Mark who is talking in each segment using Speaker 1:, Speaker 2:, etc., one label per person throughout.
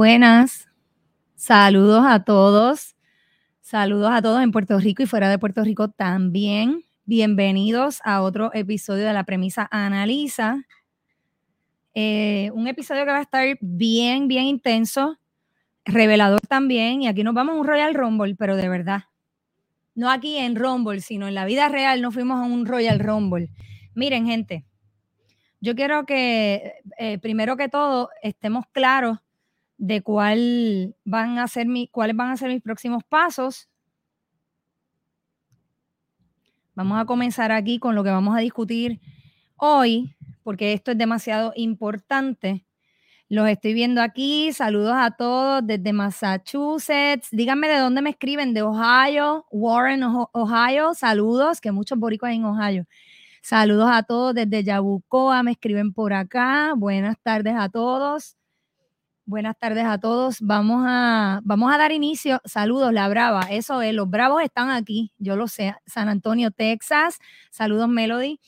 Speaker 1: Buenas. Saludos a todos. Saludos a todos en Puerto Rico y fuera de Puerto Rico también. Bienvenidos a otro episodio de la premisa Analiza. Eh, un episodio que va a estar bien, bien intenso, revelador también. Y aquí nos vamos a un Royal Rumble, pero de verdad. No aquí en Rumble, sino en la vida real nos fuimos a un Royal Rumble. Miren, gente, yo quiero que eh, primero que todo estemos claros de cuál van a ser cuáles van a ser mis próximos pasos. Vamos a comenzar aquí con lo que vamos a discutir hoy, porque esto es demasiado importante. Los estoy viendo aquí. Saludos a todos desde Massachusetts. Díganme de dónde me escriben, de Ohio, Warren, Ohio. Saludos, que muchos boricos en Ohio. Saludos a todos desde Yabucoa, me escriben por acá. Buenas tardes a todos. Buenas tardes a todos. Vamos a, vamos a dar inicio. Saludos, La Brava. Eso es, los Bravos están aquí. Yo lo sé. San Antonio, Texas. Saludos, Melody.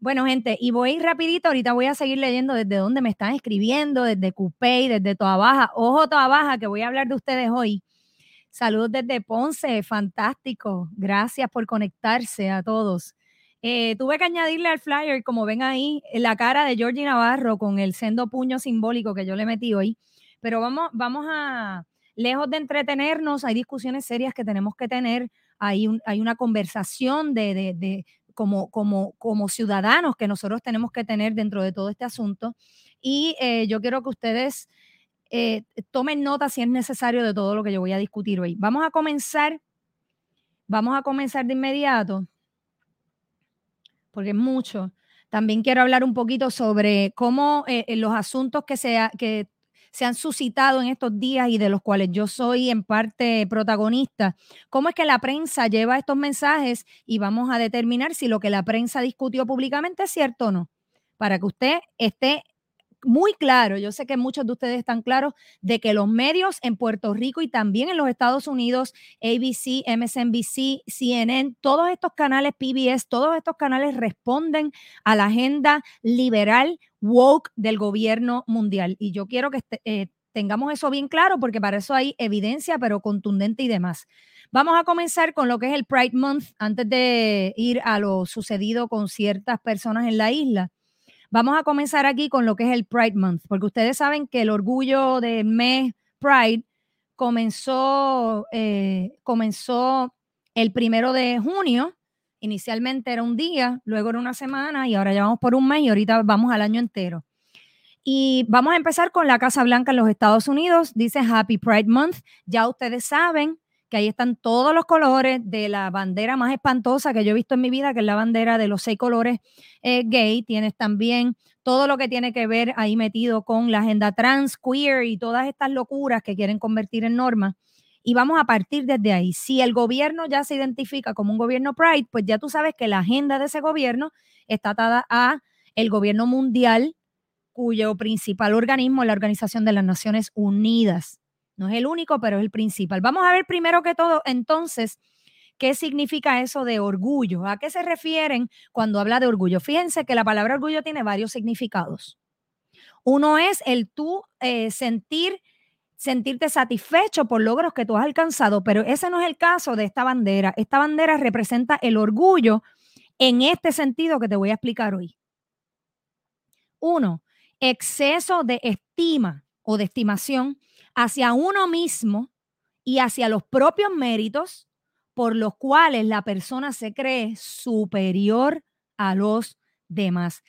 Speaker 1: Bueno, gente, y voy rapidito. Ahorita voy a seguir leyendo desde donde me están escribiendo, desde Cupey, desde Toa Baja. Ojo, Toa Baja, que voy a hablar de ustedes hoy. Saludos desde Ponce. Fantástico. Gracias por conectarse a todos. Eh, tuve que añadirle al flyer, como ven ahí, la cara de Georgie Navarro con el sendo puño simbólico que yo le metí hoy. Pero vamos, vamos a, lejos de entretenernos, hay discusiones serias que tenemos que tener, hay, hay una conversación de, como, como, como ciudadanos que nosotros tenemos que tener dentro de todo este asunto. Y eh, yo quiero que ustedes eh, tomen nota si es necesario de todo lo que yo voy a discutir hoy. Vamos a comenzar, vamos a comenzar de inmediato, porque es mucho. También quiero hablar un poquito sobre cómo eh, los asuntos que, se, se han suscitado en estos días y de los cuales yo soy en parte protagonista. ¿Cómo es que la prensa lleva estos mensajes y vamos a determinar si lo que la prensa discutió públicamente es cierto o no? Para que usted esté muy claro, yo sé que muchos de ustedes están claros de que los medios en Puerto Rico y también en los Estados Unidos, ABC, MSNBC, CNN, todos estos canales PBS, todos estos canales responden a la agenda liberal woke del gobierno mundial. Y yo quiero que este, eh, tengamos eso bien claro porque para eso hay evidencia, pero contundente y demás. Vamos a comenzar con lo que es el Pride Month antes de ir a lo sucedido con ciertas personas en la isla. Vamos a comenzar aquí con lo que es el Pride Month, porque ustedes saben que el orgullo de mes Pride comenzó, eh, comenzó el primero de junio. Inicialmente era un día, luego era una semana y ahora ya vamos por un mes y ahorita vamos al año entero. Y vamos a empezar con la Casa Blanca en los Estados Unidos. Dice Happy Pride Month. Ya ustedes saben que ahí están todos los colores de la bandera más espantosa que yo he visto en mi vida, que es la bandera de los seis colores eh, gay. Tienes también todo lo que tiene que ver ahí metido con la agenda trans, queer y todas estas locuras que quieren convertir en norma. Y vamos a partir desde ahí. Si el gobierno ya se identifica como un gobierno Pride, pues ya tú sabes que la agenda de ese gobierno está atada a el gobierno mundial, cuyo principal organismo es la Organización de las Naciones Unidas. No es el único, pero es el principal. Vamos a ver primero que todo, entonces, qué significa eso de orgullo. ¿A qué se refieren cuando habla de orgullo? Fíjense que la palabra orgullo tiene varios significados. Uno es el tú eh, sentir sentirte satisfecho por logros que tú has alcanzado, pero ese no es el caso de esta bandera. Esta bandera representa el orgullo en este sentido que te voy a explicar hoy. Uno, exceso de estima o de estimación hacia uno mismo y hacia los propios méritos por los cuales la persona se cree superior a los demás.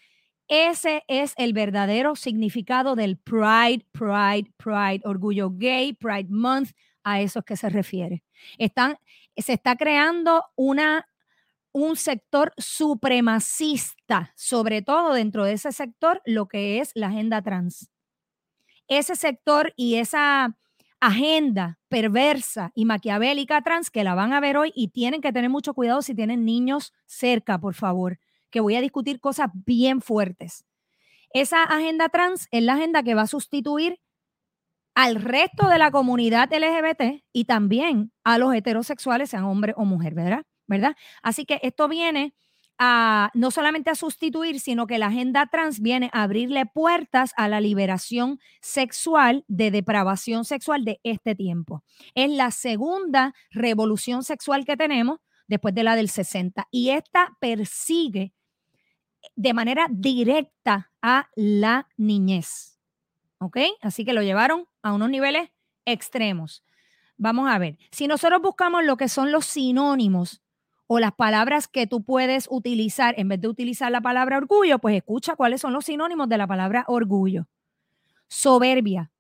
Speaker 1: Ese es el verdadero significado del Pride, Pride, Pride, orgullo gay, Pride Month, a eso es que se refiere. Están, se está creando una, un sector supremacista, sobre todo dentro de ese sector, lo que es la agenda trans ese sector y esa agenda perversa y maquiavélica trans que la van a ver hoy y tienen que tener mucho cuidado si tienen niños cerca, por favor, que voy a discutir cosas bien fuertes. Esa agenda trans es la agenda que va a sustituir al resto de la comunidad LGBT y también a los heterosexuales, sean hombre o mujer, ¿verdad? ¿verdad? Así que esto viene a no solamente a sustituir, sino que la agenda trans viene a abrirle puertas a la liberación sexual de depravación sexual de este tiempo. Es la segunda revolución sexual que tenemos después de la del 60 y esta persigue de manera directa a la niñez. ¿Ok? Así que lo llevaron a unos niveles extremos. Vamos a ver, si nosotros buscamos lo que son los sinónimos o las palabras que tú puedes utilizar en vez de utilizar la palabra orgullo, pues escucha cuáles son los sinónimos de la palabra orgullo. Soberbia,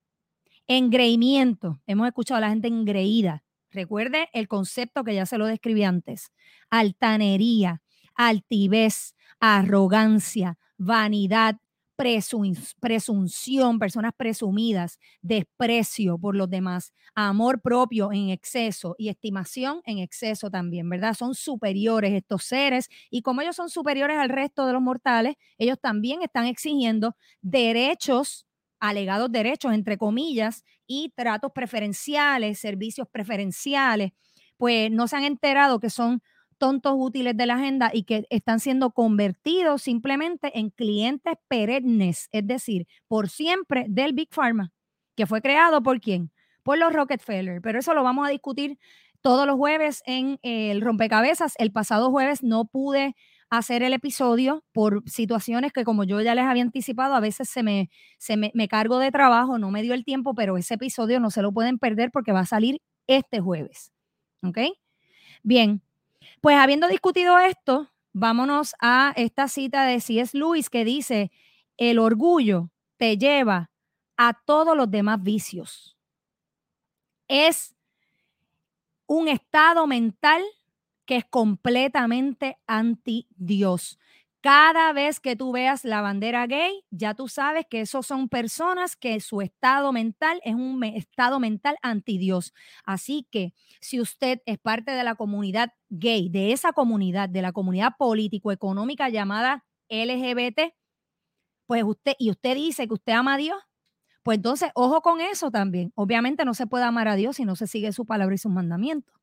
Speaker 1: engreimiento, hemos escuchado a la gente engreída. Recuerde el concepto que ya se lo describí antes. Altanería, altivez, arrogancia, vanidad, presunción, personas presumidas, desprecio por los demás, amor propio en exceso y estimación en exceso también, ¿verdad? Son superiores estos seres y como ellos son superiores al resto de los mortales, ellos también están exigiendo derechos, alegados derechos, entre comillas, y tratos preferenciales, servicios preferenciales, pues no se han enterado que son tontos útiles de la agenda y que están siendo convertidos simplemente en clientes perennes, es decir, por siempre del Big Pharma, que fue creado por quién? Por los Rockefeller. Pero eso lo vamos a discutir todos los jueves en el rompecabezas. El pasado jueves no pude hacer el episodio por situaciones que como yo ya les había anticipado, a veces se me, se me, me cargo de trabajo, no me dio el tiempo, pero ese episodio no se lo pueden perder porque va a salir este jueves. ¿Ok? Bien, pues habiendo discutido esto, vámonos a esta cita de C.S. Lewis que dice, el orgullo te lleva a todos los demás vicios. Es un estado mental que es completamente anti Dios. Cada vez que tú veas la bandera gay, ya tú sabes que esos son personas que su estado mental es un estado mental anti Dios. Así que si usted es parte de la comunidad gay, de esa comunidad, de la comunidad político-económica llamada LGBT, pues usted, y usted dice que usted ama a Dios, pues entonces ojo con eso también. Obviamente no se puede amar a Dios si no se sigue su palabra y sus mandamientos.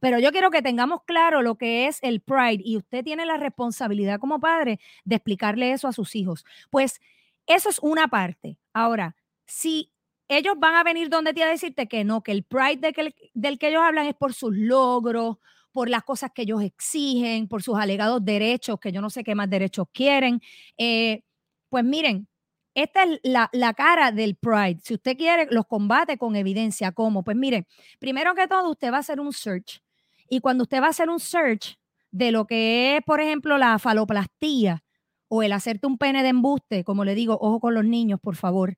Speaker 1: Pero yo quiero que tengamos claro lo que es el pride y usted tiene la responsabilidad como padre de explicarle eso a sus hijos. Pues eso es una parte. Ahora, si ellos van a venir donde te a decirte que no, que el pride del que ellos hablan es por sus logros, por las cosas que ellos exigen, por sus alegados derechos, que yo no sé qué más derechos quieren. Eh, pues miren, esta es la, la, cara del Pride. Si usted quiere, los combate con evidencia. ¿Cómo? Pues miren, primero que todo, usted va a hacer un search y cuando usted va a hacer un search de lo que es, por ejemplo, la faloplastía o el hacerte un pene de embuste, como le digo, ojo con los niños, por favor.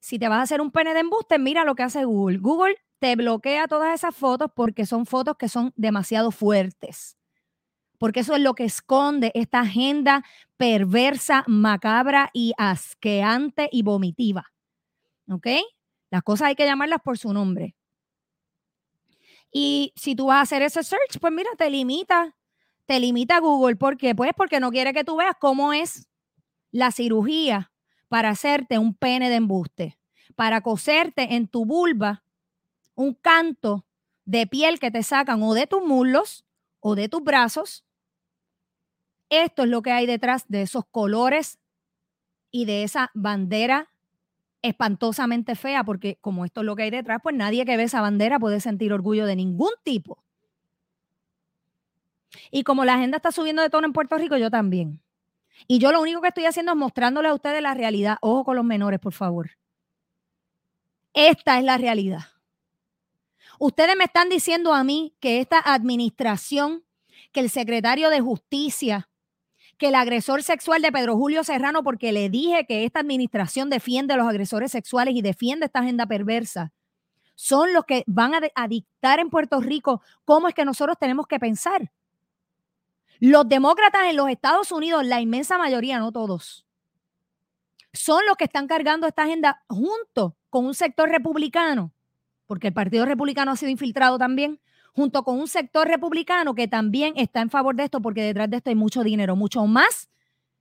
Speaker 1: Si te vas a hacer un pene de embuste, mira lo que hace Google. Google te bloquea todas esas fotos porque son fotos que son demasiado fuertes. Porque eso es lo que esconde esta agenda perversa, macabra y asqueante y vomitiva. ¿Ok? Las cosas hay que llamarlas por su nombre. Y si tú vas a hacer ese search, pues mira, te limita, te limita Google. ¿Por qué? Pues porque no quiere que tú veas cómo es la cirugía para hacerte un pene de embuste, para coserte en tu vulva un canto de piel que te sacan o de tus muslos o de tus brazos. Esto es lo que hay detrás de esos colores y de esa bandera espantosamente fea, porque como esto es lo que hay detrás, pues nadie que ve esa bandera puede sentir orgullo de ningún tipo. Y como la agenda está subiendo de tono en Puerto Rico, yo también. Y yo lo único que estoy haciendo es mostrándoles a ustedes la realidad. Ojo con los menores, por favor. Esta es la realidad. Ustedes me están diciendo a mí que esta administración, que el secretario de Justicia, que el agresor sexual de Pedro Julio Serrano, porque le dije que esta administración defiende a los agresores sexuales y defiende esta agenda perversa, son los que van a, dictar en Puerto Rico cómo es que nosotros tenemos que pensar. Los demócratas en los Estados Unidos, la inmensa mayoría, no todos, son los que están cargando esta agenda junto con un sector republicano, porque el Partido Republicano ha sido infiltrado también, junto con un sector republicano que también está en favor de esto, porque detrás de esto hay mucho dinero, mucho más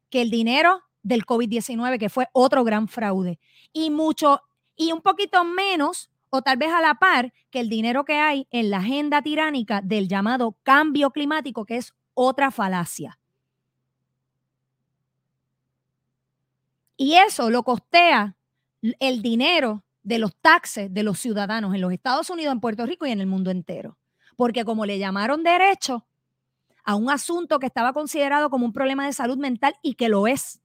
Speaker 1: que el dinero del COVID-19, que fue otro gran fraude. Y mucho, y un poquito menos, o tal vez a la par, que el dinero que hay en la agenda tiránica del llamado cambio climático, que es otra falacia. Y eso lo costea el dinero de los taxes de los ciudadanos en los Estados Unidos, en Puerto Rico y en el mundo entero. Porque como le llamaron derecho a un asunto que estaba considerado como un problema de salud mental y que lo es,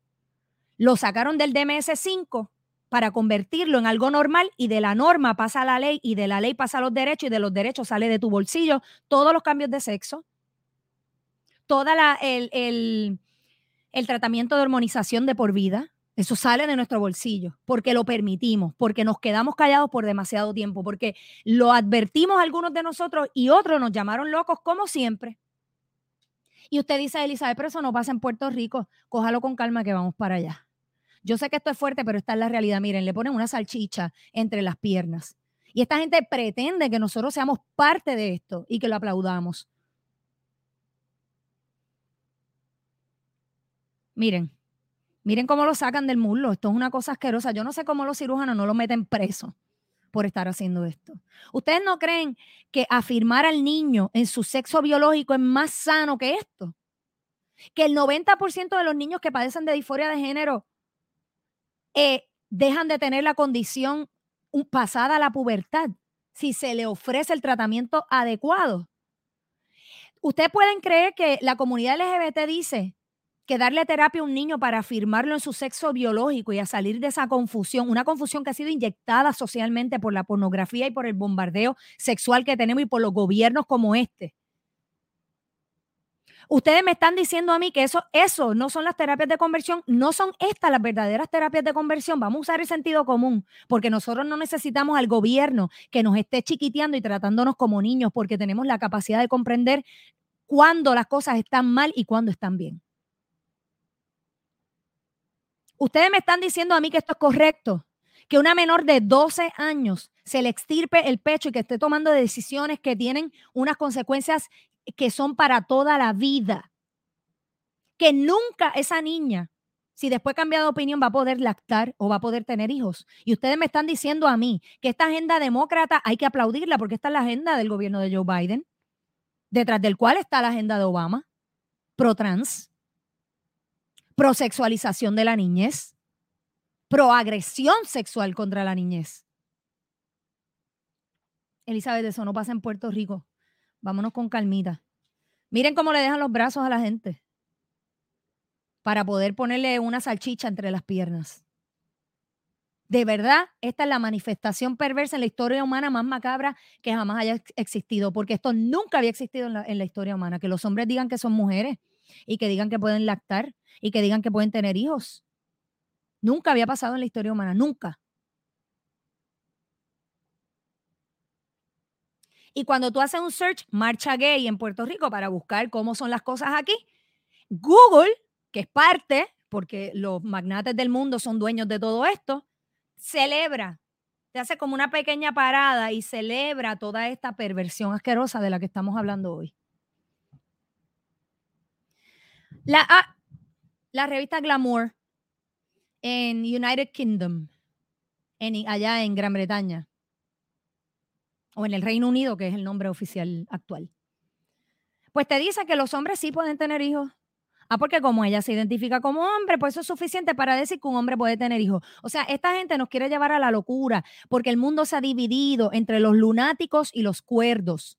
Speaker 1: lo sacaron del DMS5 para convertirlo en algo normal y de la norma pasa a la ley y de la ley pasa a los derechos y de los derechos sale de tu bolsillo todos los cambios de sexo, toda la, el, el, el tratamiento de hormonización de por vida, eso sale de nuestro bolsillo, porque lo permitimos, porque nos quedamos callados por demasiado tiempo, porque lo advertimos algunos de nosotros y otros nos llamaron locos como siempre. Y usted dice, Elizabeth, pero eso no pasa en Puerto Rico, cójalo con calma que vamos para allá. Yo sé que esto es fuerte, pero esta es la realidad. Miren, le ponen una salchicha entre las piernas. Y esta gente pretende que nosotros seamos parte de esto y que lo aplaudamos. Miren, miren cómo lo sacan del muslo. Esto es una cosa asquerosa. Yo no sé cómo los cirujanos no lo meten preso por estar haciendo esto. ¿Ustedes no creen que afirmar al niño en su sexo biológico es más sano que esto? Que el 90% de los niños que padecen de disforia de género eh, dejan de tener la condición pasada la pubertad si se le ofrece el tratamiento adecuado. Ustedes pueden creer que la comunidad LGBT dice que darle terapia a un niño para afirmarlo en su sexo biológico y a salir de esa confusión, una confusión que ha sido inyectada socialmente por la pornografía y por el bombardeo sexual que tenemos y por los gobiernos como este. Ustedes me están diciendo a mí que eso, eso no son las terapias de conversión, no son estas las verdaderas terapias de conversión. Vamos a usar el sentido común, porque nosotros no necesitamos al gobierno que nos esté chiquiteando y tratándonos como niños, porque tenemos la capacidad de comprender cuándo las cosas están mal y cuándo están bien. Ustedes me están diciendo a mí que esto es correcto, que una menor de 12 años se le extirpe el pecho y que esté tomando decisiones que tienen unas consecuencias que son para toda la vida. Que nunca esa niña, si después cambia de opinión, va a poder lactar o va a poder tener hijos. Y ustedes me están diciendo a mí que esta agenda demócrata hay que aplaudirla porque esta es la agenda del gobierno de Joe Biden, detrás del cual está la agenda de Obama, pro-trans, pro-sexualización de la niñez, pro-agresión sexual contra la niñez. Elizabeth, eso no pasa en Puerto Rico. Vámonos con calmita. Miren cómo le dejan los brazos a la gente para poder ponerle una salchicha entre las piernas. De verdad, esta es la manifestación perversa en la historia humana más macabra que jamás haya existido, porque esto nunca había existido en la, en la historia humana, que los hombres digan que son mujeres y que digan que pueden lactar y que digan que pueden tener hijos. Nunca había pasado en la historia humana, nunca. Y cuando tú haces un search, marcha gay en Puerto Rico para buscar cómo son las cosas aquí, Google, que es parte, porque los magnates del mundo son dueños de todo esto, celebra, te hace como una pequeña parada y celebra toda esta perversión asquerosa de la que estamos hablando hoy. La, ah, la revista Glamour en United Kingdom, en, allá en Gran Bretaña, o en el Reino Unido, que es el nombre oficial actual. Pues te dice que los hombres sí pueden tener hijos. Ah, porque como ella se identifica como hombre, pues eso es suficiente para decir que un hombre puede tener hijos. O sea, esta gente nos quiere llevar a la locura porque el mundo se ha dividido entre los lunáticos y los cuerdos.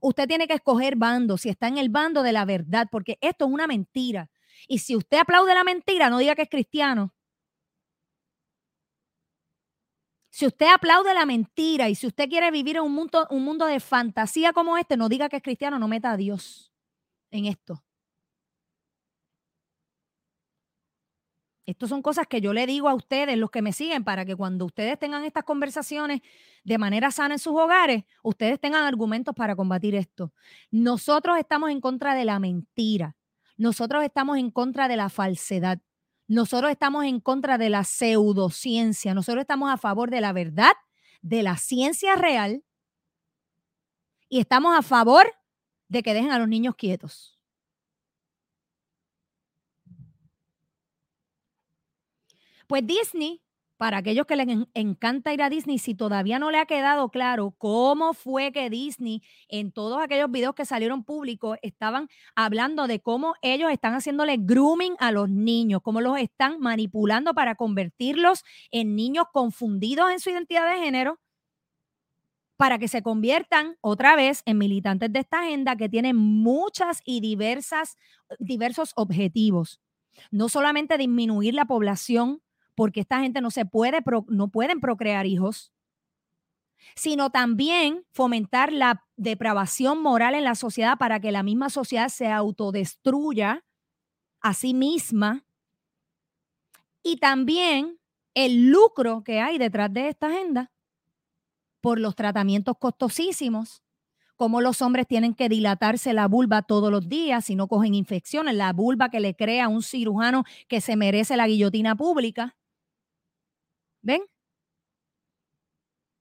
Speaker 1: Usted tiene que escoger bando, si está en el bando de la verdad, porque esto es una mentira. Y si usted aplaude la mentira, no diga que es cristiano. Si usted aplaude la mentira y si usted quiere vivir en un mundo, un mundo de fantasía como este, no diga que es cristiano, no meta a Dios en esto. Estas son cosas que yo le digo a ustedes, los que me siguen, para que cuando ustedes tengan estas conversaciones de manera sana en sus hogares, ustedes tengan argumentos para combatir esto. Nosotros estamos en contra de la mentira. Nosotros estamos en contra de la falsedad. Nosotros estamos en contra de la pseudociencia, nosotros estamos a favor de la verdad, de la ciencia real y estamos a favor de que dejen a los niños quietos. Pues Disney para aquellos que les encanta ir a Disney, si todavía no le ha quedado claro cómo fue que Disney, en todos aquellos videos que salieron públicos, estaban hablando de cómo ellos están haciéndole grooming a los niños, cómo los están manipulando para convertirlos en niños confundidos en su identidad de género, para que se conviertan otra vez en militantes de esta agenda que tiene muchas y diversas, diversos objetivos. No solamente disminuir la población porque esta gente no se puede, no pueden procrear hijos, sino también fomentar la depravación moral en la sociedad para que la misma sociedad se autodestruya a sí misma y también el lucro que hay detrás de esta agenda por los tratamientos costosísimos, como los hombres tienen que dilatarse la vulva todos los días si no cogen infecciones, la vulva que le crea un cirujano que se merece la guillotina pública. ¿Ven?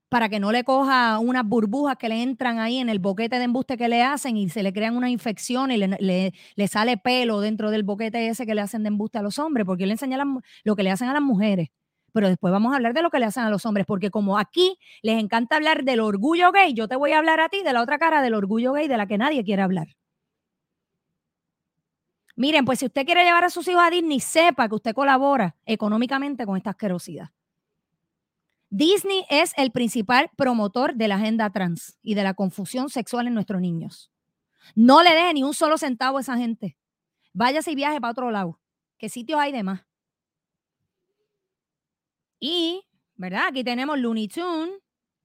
Speaker 1: Para que no le coja unas burbujas que le entran ahí en el boquete de embuste que le hacen y se le crean una infección y le, le, sale pelo dentro del boquete ese que le hacen de embuste a los hombres, porque le enseña lo que le hacen a las mujeres. Pero después vamos a hablar de lo que le hacen a los hombres, porque como aquí les encanta hablar del orgullo gay, yo te voy a hablar a ti de la otra cara del orgullo gay de la que nadie quiere hablar. Miren, pues si usted quiere llevar a sus hijos a Disney, sepa que usted colabora económicamente con esta asquerosidad. Disney es el principal promotor de la agenda trans y de la confusión sexual en nuestros niños. No le deje ni un solo centavo a esa gente. Váyase y viaje para otro lado. ¿Qué sitios hay de más? Y, ¿verdad? Aquí tenemos Looney Tunes.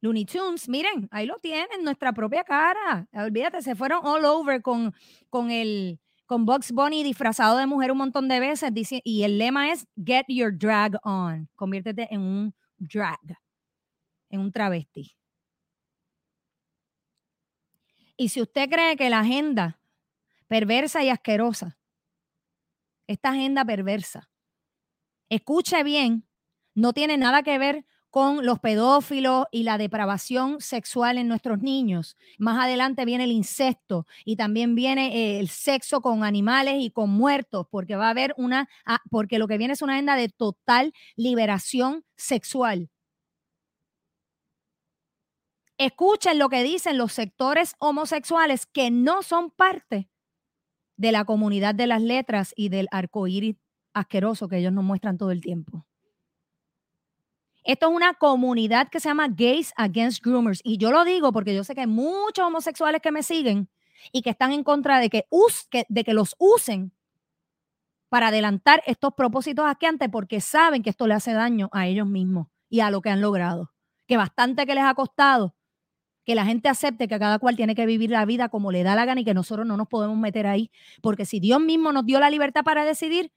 Speaker 1: Looney Tunes, miren, ahí lo tienen, nuestra propia cara. Olvídate, se fueron all over con, con el con Bugs Bunny disfrazado de mujer un montón de veces y el lema es Get Your Drag On. Conviértete en un drag, en un travesti. Y si usted cree que la agenda perversa y asquerosa, esta agenda perversa, escuche bien, no tiene nada que ver con los pedófilos y la depravación sexual en nuestros niños. Más adelante viene el incesto y también viene eh, el sexo con animales y con muertos, porque va a haber una, ah, porque lo que viene es una agenda de total liberación sexual. Escuchen lo que dicen los sectores homosexuales que no son parte de la comunidad de las letras y del arcoíris asqueroso que ellos nos muestran todo el tiempo. Esto es una comunidad que se llama Gays Against Groomers. Y yo lo digo porque yo sé que hay muchos homosexuales que me siguen y que están en contra de que, de que los usen para adelantar estos propósitos antes porque saben que esto le hace daño a ellos mismos y a lo que han logrado. Que bastante que les ha costado que la gente acepte que cada cual tiene que vivir la vida como le da la gana y que nosotros no nos podemos meter ahí. Porque si Dios mismo nos dio la libertad para decidir,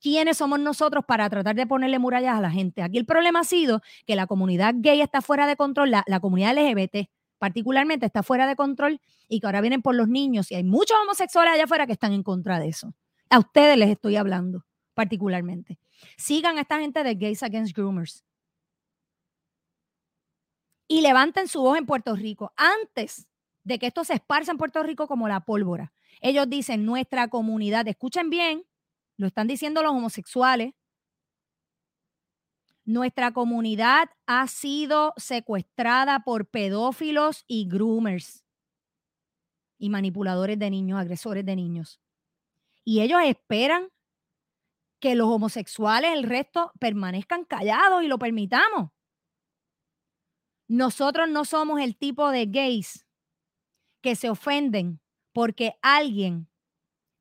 Speaker 1: quiénes somos nosotros para tratar de ponerle murallas a la gente. Aquí el problema ha sido que la comunidad gay está fuera de control, la, comunidad LGBT particularmente está fuera de control y que ahora vienen por los niños y hay muchos homosexuales allá afuera que están en contra de eso. A ustedes les estoy hablando particularmente. Sigan a esta gente de Gays Against Groomers. Y levanten su voz en Puerto Rico antes de que esto se esparza en Puerto Rico como la pólvora. Ellos dicen, nuestra comunidad, escuchen bien, lo están diciendo los homosexuales. Nuestra comunidad ha sido secuestrada por pedófilos y groomers y manipuladores de niños, agresores de niños. Y ellos esperan que los homosexuales, el resto, permanezcan callados y lo permitamos. Nosotros no somos el tipo de gays que se ofenden porque alguien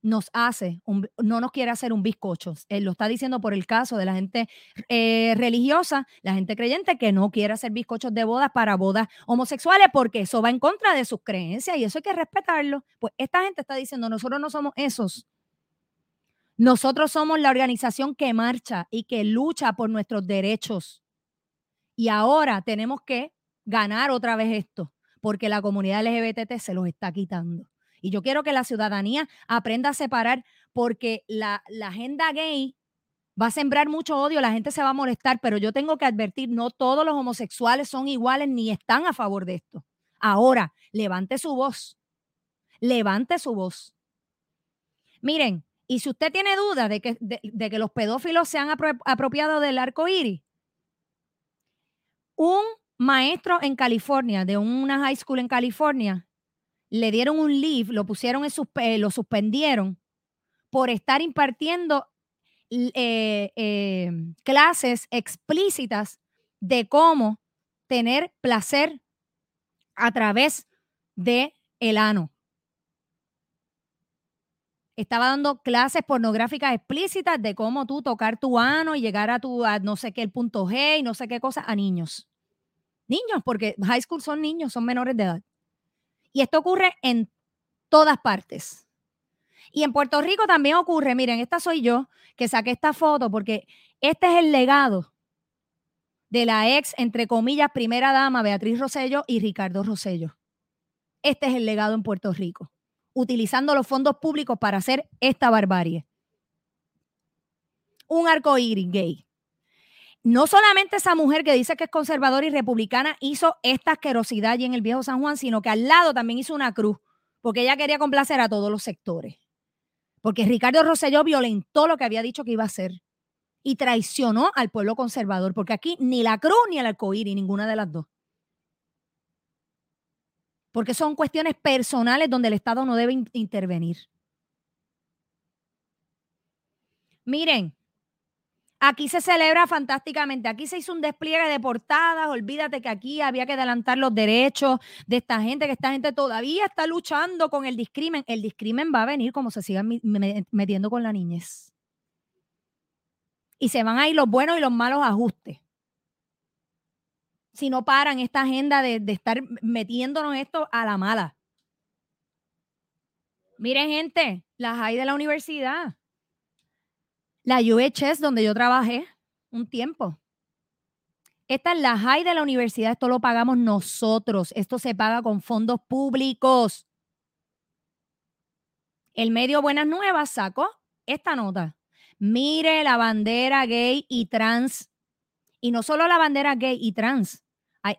Speaker 1: nos hace, no nos quiere hacer un bizcocho. Él lo está diciendo por el caso de la gente eh, religiosa, la gente creyente que no quiere hacer bizcochos de bodas para bodas homosexuales porque eso va en contra de sus creencias y eso hay que respetarlo. Pues esta gente está diciendo, nosotros no somos esos. Nosotros somos la organización que marcha y que lucha por nuestros derechos. Y ahora tenemos que ganar otra vez esto, porque la comunidad LGBT se los está quitando. Y yo quiero que la ciudadanía aprenda a separar porque la, agenda gay va a sembrar mucho odio, la gente se va a molestar, pero yo tengo que advertir, no todos los homosexuales son iguales ni están a favor de esto. Ahora, levante su voz, levante su voz. Miren, y si usted tiene duda de que, de, que los pedófilos se han apropiado del arco iris, Un maestro en California, de una high school en California, le dieron un leave, lo pusieron en sus, lo suspendieron por estar impartiendo eh, eh, clases explícitas de cómo tener placer a través de el ano. Estaba dando clases pornográficas explícitas de cómo tú tocar tu ano y llegar a tu no sé qué el punto G y no sé qué cosa a niños. Niños, porque high school son niños, son menores de edad. Y esto ocurre en todas partes. Y en Puerto Rico también ocurre, miren, esta soy yo que saqué esta foto porque este es el legado de la ex, entre comillas, primera dama Beatriz Rosello y Ricardo Rosello. Este es el legado en Puerto Rico, utilizando los fondos públicos para hacer esta barbarie. Un arco iris gay. No solamente esa mujer que dice que es conservadora y republicana hizo esta asquerosidad allí en el viejo San Juan, sino que al lado también hizo una cruz, porque ella quería complacer a todos los sectores. Porque Ricardo Rosselló violentó lo que había dicho que iba a hacer y traicionó al pueblo conservador, porque aquí ni la cruz ni el arcoíris, ninguna de las dos. Porque son cuestiones personales donde el Estado no debe intervenir. Miren, aquí se celebra fantásticamente. Aquí se hizo un despliegue de portadas. Olvídate que aquí había que adelantar los derechos de esta gente, que esta gente todavía está luchando con el discrimen. El discrimen va a venir como se sigan metiendo con la niñez y se van a ir los buenos y los malos ajustes. Si no paran esta agenda de, estar metiéndonos esto a la mala. Miren, gente, las hay de la universidad. La UHS, donde yo trabajé un tiempo. Esta es la high de la universidad, esto lo pagamos nosotros, esto se paga con fondos públicos. El medio Buenas Nuevas sacó esta nota. Mire la bandera gay y trans. Y no solo la bandera gay y trans.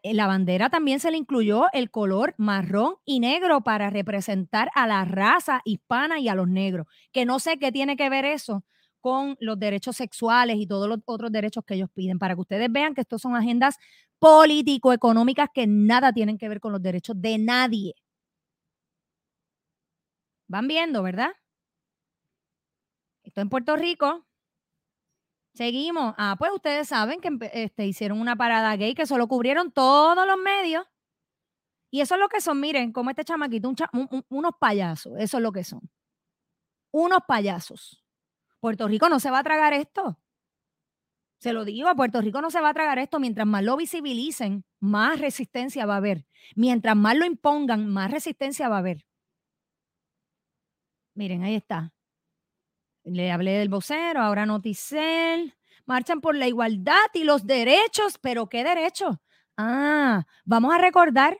Speaker 1: Eh, la bandera también se le incluyó el color marrón y negro para representar a la raza hispana y a los negros. Que no sé qué tiene que ver eso con los derechos sexuales y todos los otros derechos que ellos piden, para que ustedes vean que estos son agendas político-económicas que nada tienen que ver con los derechos de nadie. Van viendo, ¿verdad? Esto en Puerto Rico. Seguimos. Ah, pues ustedes saben que este, hicieron una parada gay que solo cubrieron todos los medios. Y eso es lo que son, miren, como este chamaquito, unos payasos, eso es lo que son. Unos payasos. Puerto Rico no se va a tragar esto. Se lo digo, Puerto Rico no se va a tragar esto. Mientras más lo visibilicen, más resistencia va a haber. Mientras más lo impongan, más resistencia va a haber. Miren, ahí está. Le hablé del vocero, ahora Noticel. Marchan por la igualdad y los derechos, pero ¿qué derechos? Ah, vamos a recordar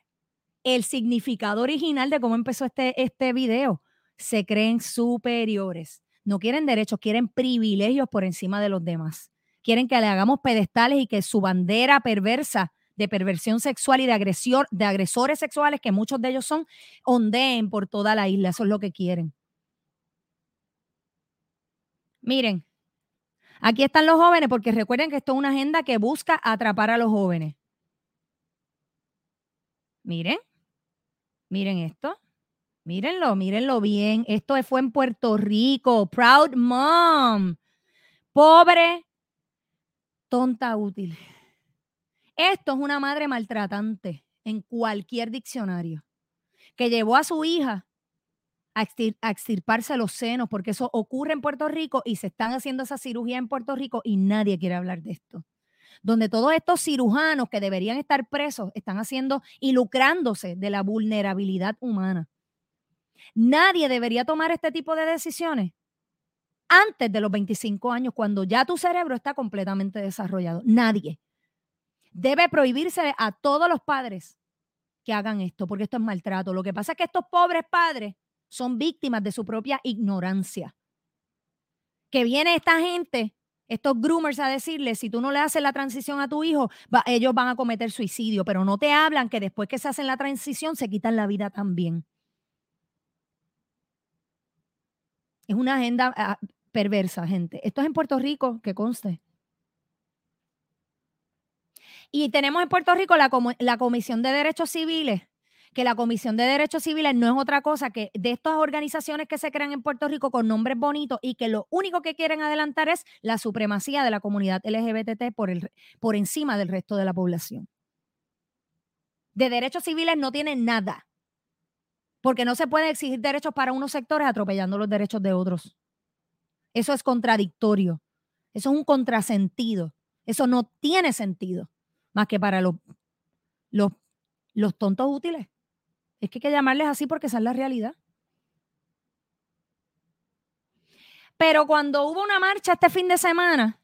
Speaker 1: el significado original de cómo empezó este, este video. Se creen superiores. No quieren derechos, quieren privilegios por encima de los demás. Quieren que le hagamos pedestales y que su bandera perversa de perversión sexual y de agresión, de agresores sexuales, que muchos de ellos son, ondeen por toda la isla. Eso es lo que quieren. Miren, aquí están los jóvenes porque recuerden que esto es una agenda que busca atrapar a los jóvenes. Miren, miren esto. Mírenlo, mírenlo bien. Esto fue en Puerto Rico. Proud mom. Pobre, tonta útil. Esto es una madre maltratante en cualquier diccionario que llevó a su hija a, extirparse los senos, porque eso ocurre en Puerto Rico y se están haciendo esa cirugía en Puerto Rico y nadie quiere hablar de esto. Donde todos estos cirujanos que deberían estar presos están haciendo y lucrándose de la vulnerabilidad humana. Nadie debería tomar este tipo de decisiones antes de los 25 años, cuando ya tu cerebro está completamente desarrollado. Nadie. Debe prohibirse a todos los padres que hagan esto, porque esto es maltrato. Lo que pasa es que estos pobres padres son víctimas de su propia ignorancia. Que viene esta gente, estos groomers, a decirle, si tú no le haces la transición a tu hijo, ellos van a cometer suicidio, pero no te hablan que después que se hacen la transición se quitan la vida también. Es una agenda ah, perversa, gente. Esto es en Puerto Rico, que conste. Y tenemos en Puerto Rico la, Comisión de Derechos Civiles, que la Comisión de Derechos Civiles no es otra cosa que de estas organizaciones que se crean en Puerto Rico con nombres bonitos y que lo único que quieren adelantar es la supremacía de la comunidad LGBT por, por encima del resto de la población. De derechos civiles no tienen nada, porque no se puede exigir derechos para unos sectores atropellando los derechos de otros. Eso es contradictorio, eso es un contrasentido, eso no tiene sentido, más que para los, los, los tontos útiles. Es que hay que llamarles así porque esa es la realidad. Pero cuando hubo una marcha este fin de semana,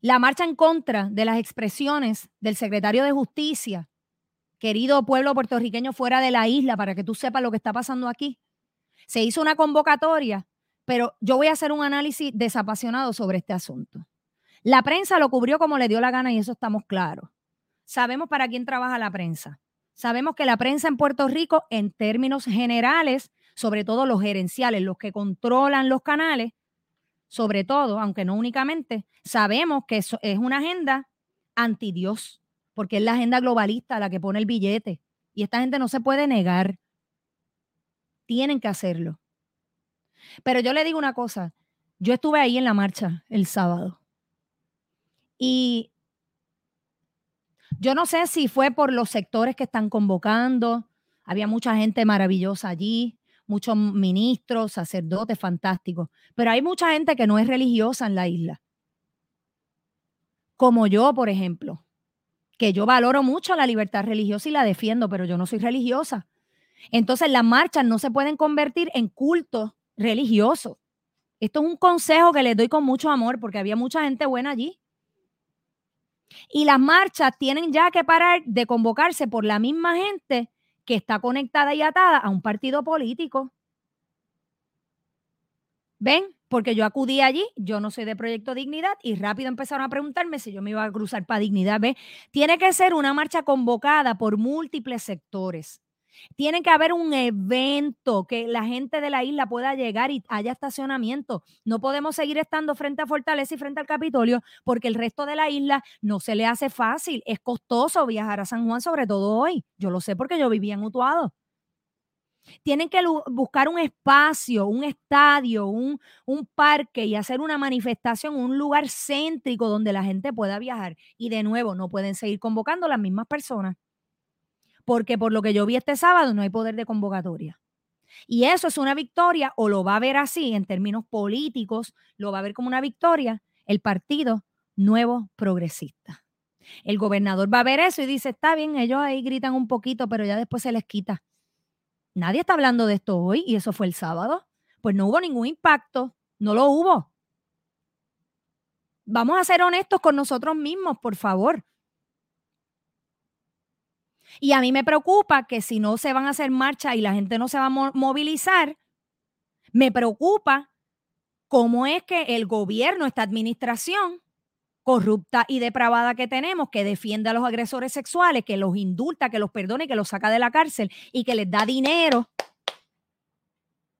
Speaker 1: la marcha en contra de las expresiones del secretario de Justicia, querido pueblo puertorriqueño fuera de la isla, para que tú sepas lo que está pasando aquí, se hizo una convocatoria, pero yo voy a hacer un análisis desapasionado sobre este asunto. La prensa lo cubrió como le dio la gana y eso estamos claros. Sabemos para quién trabaja la prensa. Sabemos que la prensa en Puerto Rico, en términos generales, sobre todo los gerenciales, los que controlan los canales, sobre todo, aunque no únicamente, sabemos que eso es una agenda anti Dios, porque es la agenda globalista la que pone el billete. Y esta gente no se puede negar. Tienen que hacerlo. Pero yo le digo una cosa, yo estuve ahí en la marcha el sábado. Y yo no sé si fue por los sectores que están convocando, había mucha gente maravillosa allí, muchos ministros, sacerdotes fantásticos, pero hay mucha gente que no es religiosa en la isla. Como yo, por ejemplo, que yo valoro mucho la libertad religiosa y la defiendo, pero yo no soy religiosa. Entonces las marchas no se pueden convertir en cultos religiosos. Esto es un consejo que les doy con mucho amor porque había mucha gente buena allí. Y las marchas tienen ya que parar de convocarse por la misma gente que está conectada y atada a un partido político. ¿Ven? Porque yo acudí allí, yo no soy de Proyecto Dignidad y rápido empezaron a preguntarme si yo me iba a cruzar para Dignidad. ¿Ven? Tiene que ser una marcha convocada por múltiples sectores. Tiene que haber un evento que la gente de la isla pueda llegar y haya estacionamiento. No podemos seguir estando frente a Fortaleza y frente al Capitolio porque el resto de la isla no se le hace fácil. Es costoso viajar a San Juan, sobre todo hoy. Yo lo sé porque yo vivía en Utuado. Tienen que buscar un espacio, un estadio, un, parque y hacer una manifestación, un lugar céntrico donde la gente pueda viajar. Y de nuevo, no pueden seguir convocando las mismas personas porque por lo que yo vi este sábado no hay poder de convocatoria. Y eso es una victoria, o lo va a ver así en términos políticos, lo va a ver como una victoria el Partido Nuevo Progresista. El gobernador va a ver eso y dice, está bien, ellos ahí gritan un poquito, pero ya después se les quita. Nadie está hablando de esto hoy y eso fue el sábado. Pues no hubo ningún impacto, no lo hubo. Vamos a ser honestos con nosotros mismos, por favor. Y a mí me preocupa que si no se van a hacer marchas y la gente no se va a movilizar, me preocupa cómo es que el gobierno, esta administración corrupta y depravada que tenemos, que defiende a los agresores sexuales, que los indulta, que los perdone, que los saca de la cárcel y que les da dinero,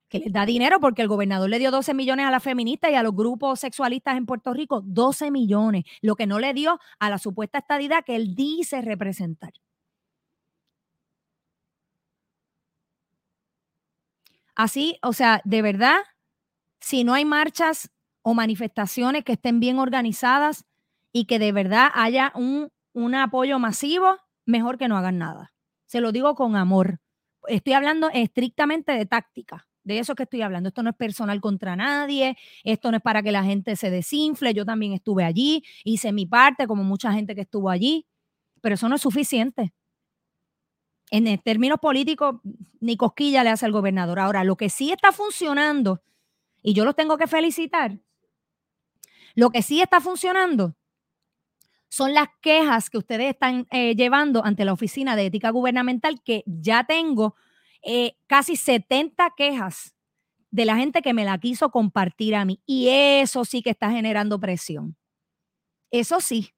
Speaker 1: que les da dinero porque el gobernador le dio 12 millones a las feministas y a los grupos sexualistas en Puerto Rico, 12 millones, lo que no le dio a la supuesta estadidad que él dice representar. Así, o sea, de verdad, si no hay marchas o manifestaciones que estén bien organizadas y que de verdad haya un, un apoyo masivo, mejor que no hagan nada. Se lo digo con amor. Estoy hablando estrictamente de táctica. De eso que estoy hablando. Esto no es personal contra nadie, esto no es para que la gente se desinfle. Yo también estuve allí, hice mi parte, como mucha gente que estuvo allí, pero eso no es suficiente en términos políticos, ni cosquilla le hace al gobernador. Ahora, lo que sí está funcionando, y yo los tengo que felicitar, lo que sí está funcionando son las quejas que ustedes están eh, llevando ante la Oficina de Ética Gubernamental, que ya tengo eh, casi 70 quejas de la gente que me la quiso compartir a mí. Y eso sí que está generando presión. Eso sí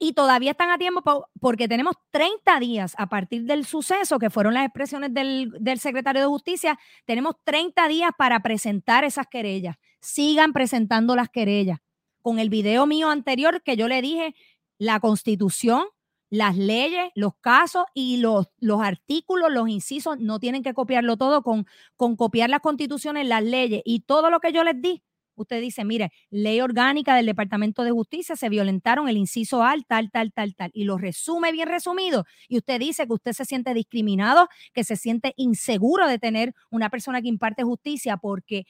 Speaker 1: y todavía están a tiempo porque tenemos 30 días a partir del suceso, que fueron las expresiones del, del, secretario de Justicia, tenemos 30 días para presentar esas querellas. Sigan presentando las querellas con el video mío anterior que yo le dije, la constitución, las leyes, los casos y los, los artículos, los incisos, no tienen que copiarlo todo con, con copiar las constituciones, las leyes y todo lo que yo les di. Usted dice, mire, ley orgánica del Departamento de Justicia, se violentaron el inciso al, tal, tal, tal, tal. Y lo resume bien resumido. Y usted dice que usted se siente discriminado, que se siente inseguro de tener una persona que imparte justicia porque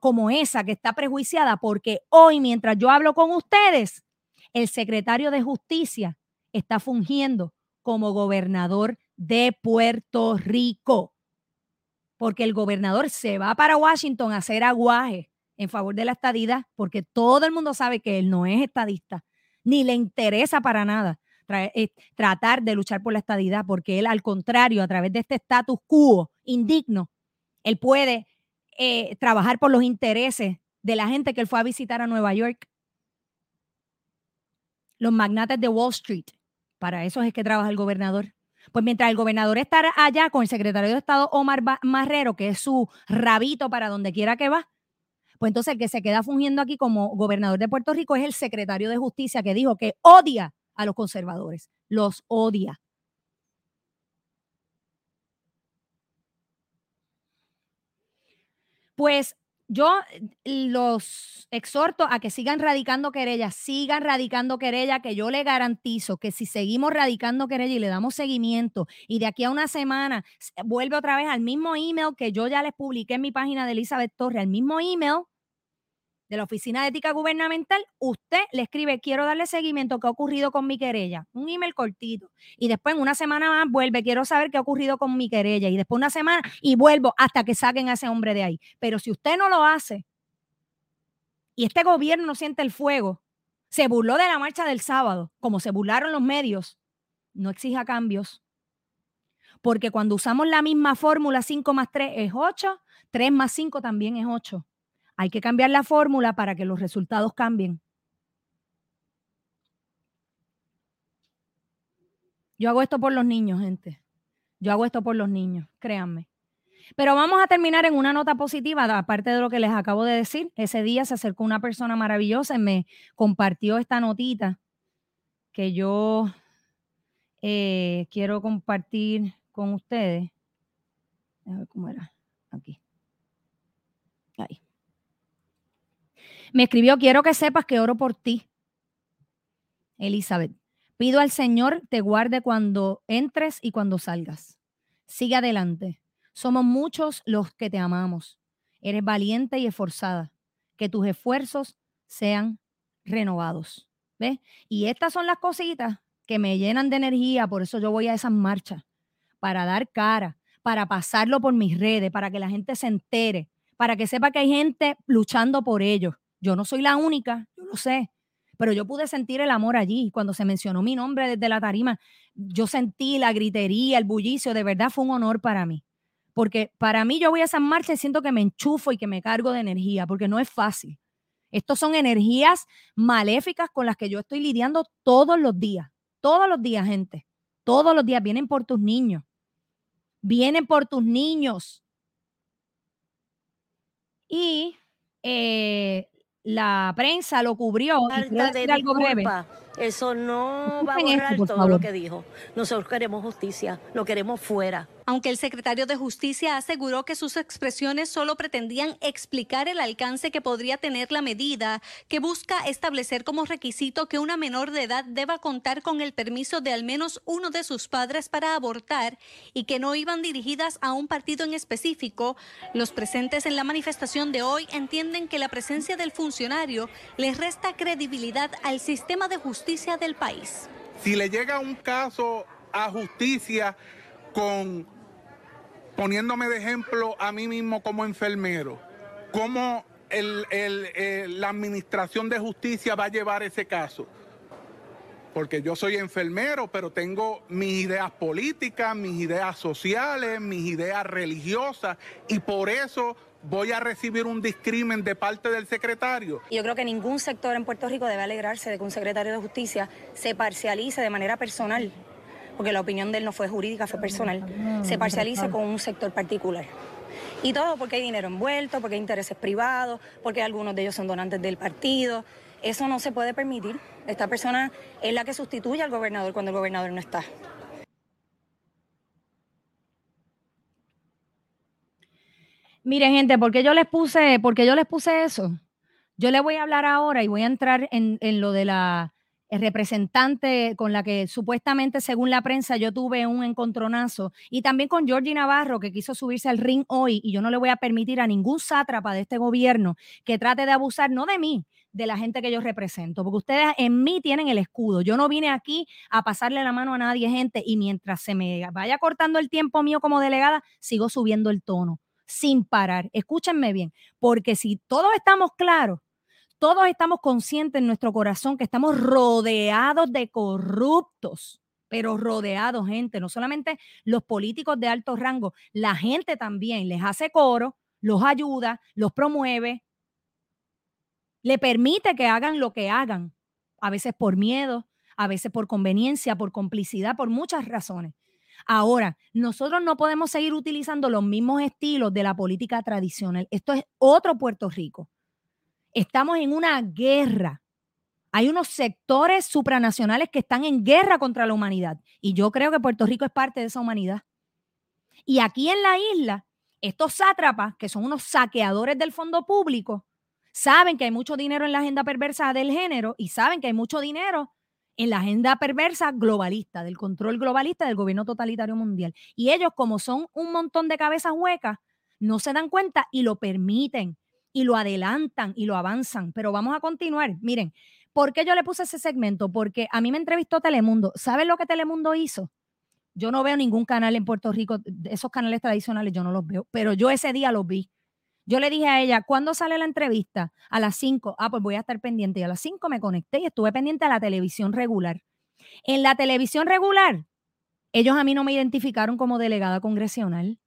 Speaker 1: como esa que está prejuiciada, porque hoy mientras yo hablo con ustedes, el secretario de Justicia está fungiendo como gobernador de Puerto Rico. Porque el gobernador se va para Washington a hacer aguaje en favor de la estadidad, porque todo el mundo sabe que él no es estadista, ni le interesa para nada eh, tratar de luchar por la estadidad, porque él al contrario, a través de este status quo indigno, él puede eh, trabajar por los intereses de la gente que él fue a visitar a Nueva York. Los magnates de Wall Street, para eso es que trabaja el gobernador. Pues mientras el gobernador está allá con el secretario de Estado Omar Marrero, que es su rabito para donde quiera que va, pues entonces el que se queda fungiendo aquí como gobernador de Puerto Rico es el secretario de Justicia que dijo que odia a los conservadores, los odia. Pues yo eh, los exhorto a que sigan radicando querella, sigan radicando querella, que yo le garantizo que si seguimos radicando querella y le damos seguimiento y de aquí a una semana vuelve otra vez al mismo email que yo ya les publiqué en mi página de Elizabeth Torre, al mismo email, de la Oficina de Ética Gubernamental, usted le escribe, quiero darle seguimiento, qué ha ocurrido con mi querella, un email cortito, y después en una semana más vuelve, quiero saber qué ha ocurrido con mi querella, y después una semana y vuelvo hasta que saquen a ese hombre de ahí. Pero si usted no lo hace y este gobierno no siente el fuego, se burló de la marcha del sábado, como se burlaron los medios, no exija cambios. Porque cuando usamos la misma fórmula, 5 más 3 es 8, 3 más 5 también es 8. Hay que cambiar la fórmula para que los resultados cambien. Yo hago esto por los niños, gente. Yo hago esto por los niños, créanme. Pero vamos a terminar en una nota positiva, aparte de lo que les acabo de decir. Ese día se acercó una persona maravillosa y me compartió esta notita que yo eh, quiero compartir con ustedes. A ver cómo era. Aquí. Ahí. Me escribió, quiero que sepas que oro por ti, Elizabeth. Pido al Señor te guarde cuando entres y cuando salgas. Sigue adelante. Somos muchos los que te amamos. Eres valiente y esforzada. Que tus esfuerzos sean renovados. ¿Ves? Y estas son las cositas que me llenan de energía, por eso yo voy a esas marchas, para dar cara, para pasarlo por mis redes, para que la gente se entere, para que sepa que hay gente luchando por ellos. Yo no soy la única, yo lo sé, pero yo pude sentir el amor allí. Cuando se mencionó mi nombre desde la tarima, yo sentí la gritería, el bullicio, de verdad fue un honor para mí. Porque para mí yo voy a San marcha y siento que me enchufo y que me cargo de energía, porque no es fácil. Estos son energías maléficas con las que yo estoy lidiando todos los días. Todos los días, gente. Todos los días vienen por tus niños. Vienen por tus niños. Y eh, la prensa lo cubrió.
Speaker 2: de algo breve. Eso no va a borrar todo lo que dijo. Nosotros queremos justicia, lo queremos fuera.
Speaker 3: Aunque el secretario de Justicia aseguró que sus expresiones solo pretendían explicar el alcance que podría tener la medida, que busca establecer como requisito que una menor de edad deba contar con el permiso de al menos uno de sus padres para abortar y que no iban dirigidas a un partido en específico, los presentes en la manifestación de hoy entienden que la presencia del funcionario les resta credibilidad al sistema de justicia del país.
Speaker 4: Si le llega un caso a justicia con poniéndome de ejemplo a mí mismo como enfermero, cómo la administración de justicia va a llevar ese caso. Porque yo soy enfermero, pero tengo mis ideas políticas, mis ideas sociales, mis ideas religiosas, y por eso voy a recibir un discrimen de parte del secretario.
Speaker 5: Yo creo que ningún sector en Puerto Rico debe alegrarse de que un secretario de justicia se parcialice de manera personal porque la opinión de él no fue jurídica, fue personal, se parcializa con un sector particular. Y todo porque hay dinero envuelto, porque hay intereses privados, porque algunos de ellos son donantes del partido. Eso no se puede permitir. Esta persona es la que sustituye al gobernador cuando el gobernador no está.
Speaker 1: Miren, gente, ¿por qué yo les puse, porque yo les puse eso? Yo le voy a hablar ahora y voy a entrar en, en lo de la representante con la que supuestamente, según la prensa, yo tuve un encontronazo, y también con Georgie Navarro, que quiso subirse al ring hoy, y yo no le voy a permitir a ningún sátrapa de este gobierno que trate de abusar, no de mí, de la gente que yo represento, porque ustedes en mí tienen el escudo. Yo no vine aquí a pasarle la mano a nadie, gente, y mientras se me vaya cortando el tiempo mío como delegada, sigo subiendo el tono sin parar. Escúchenme bien, porque si todos estamos claros, todos estamos conscientes en nuestro corazón que estamos rodeados de corruptos, pero rodeados, gente, no solamente los políticos de alto rango, la gente también les hace coro, los ayuda, los promueve, le permite que hagan lo que hagan, a veces por miedo, a veces por conveniencia, por complicidad, por muchas razones. Ahora, nosotros no podemos seguir utilizando los mismos estilos de la política tradicional. Esto es otro Puerto Rico. Estamos en una guerra. Hay unos sectores supranacionales que están en guerra contra la humanidad. Y yo creo que Puerto Rico es parte de esa humanidad. Y aquí en la isla, estos sátrapas, que son unos saqueadores del fondo público, saben que hay mucho dinero en la agenda perversa del género y saben que hay mucho dinero en la agenda perversa globalista, del control globalista del gobierno totalitario mundial. Y ellos, como son un montón de cabezas huecas, no se dan cuenta y lo permiten y lo adelantan y lo avanzan. Pero vamos a continuar. Miren, ¿por qué yo le puse ese segmento? Porque a mí me entrevistó Telemundo. ¿Saben lo que Telemundo hizo? Yo no veo ningún canal en Puerto Rico, esos canales tradicionales yo no los veo, pero yo ese día los vi. Yo le dije a ella, ¿cuándo sale la entrevista? A las 5. Ah, pues voy a estar pendiente. Y a las 5 me conecté y estuve pendiente a la televisión regular. En la televisión regular, ellos a mí no me identificaron como delegada congresional.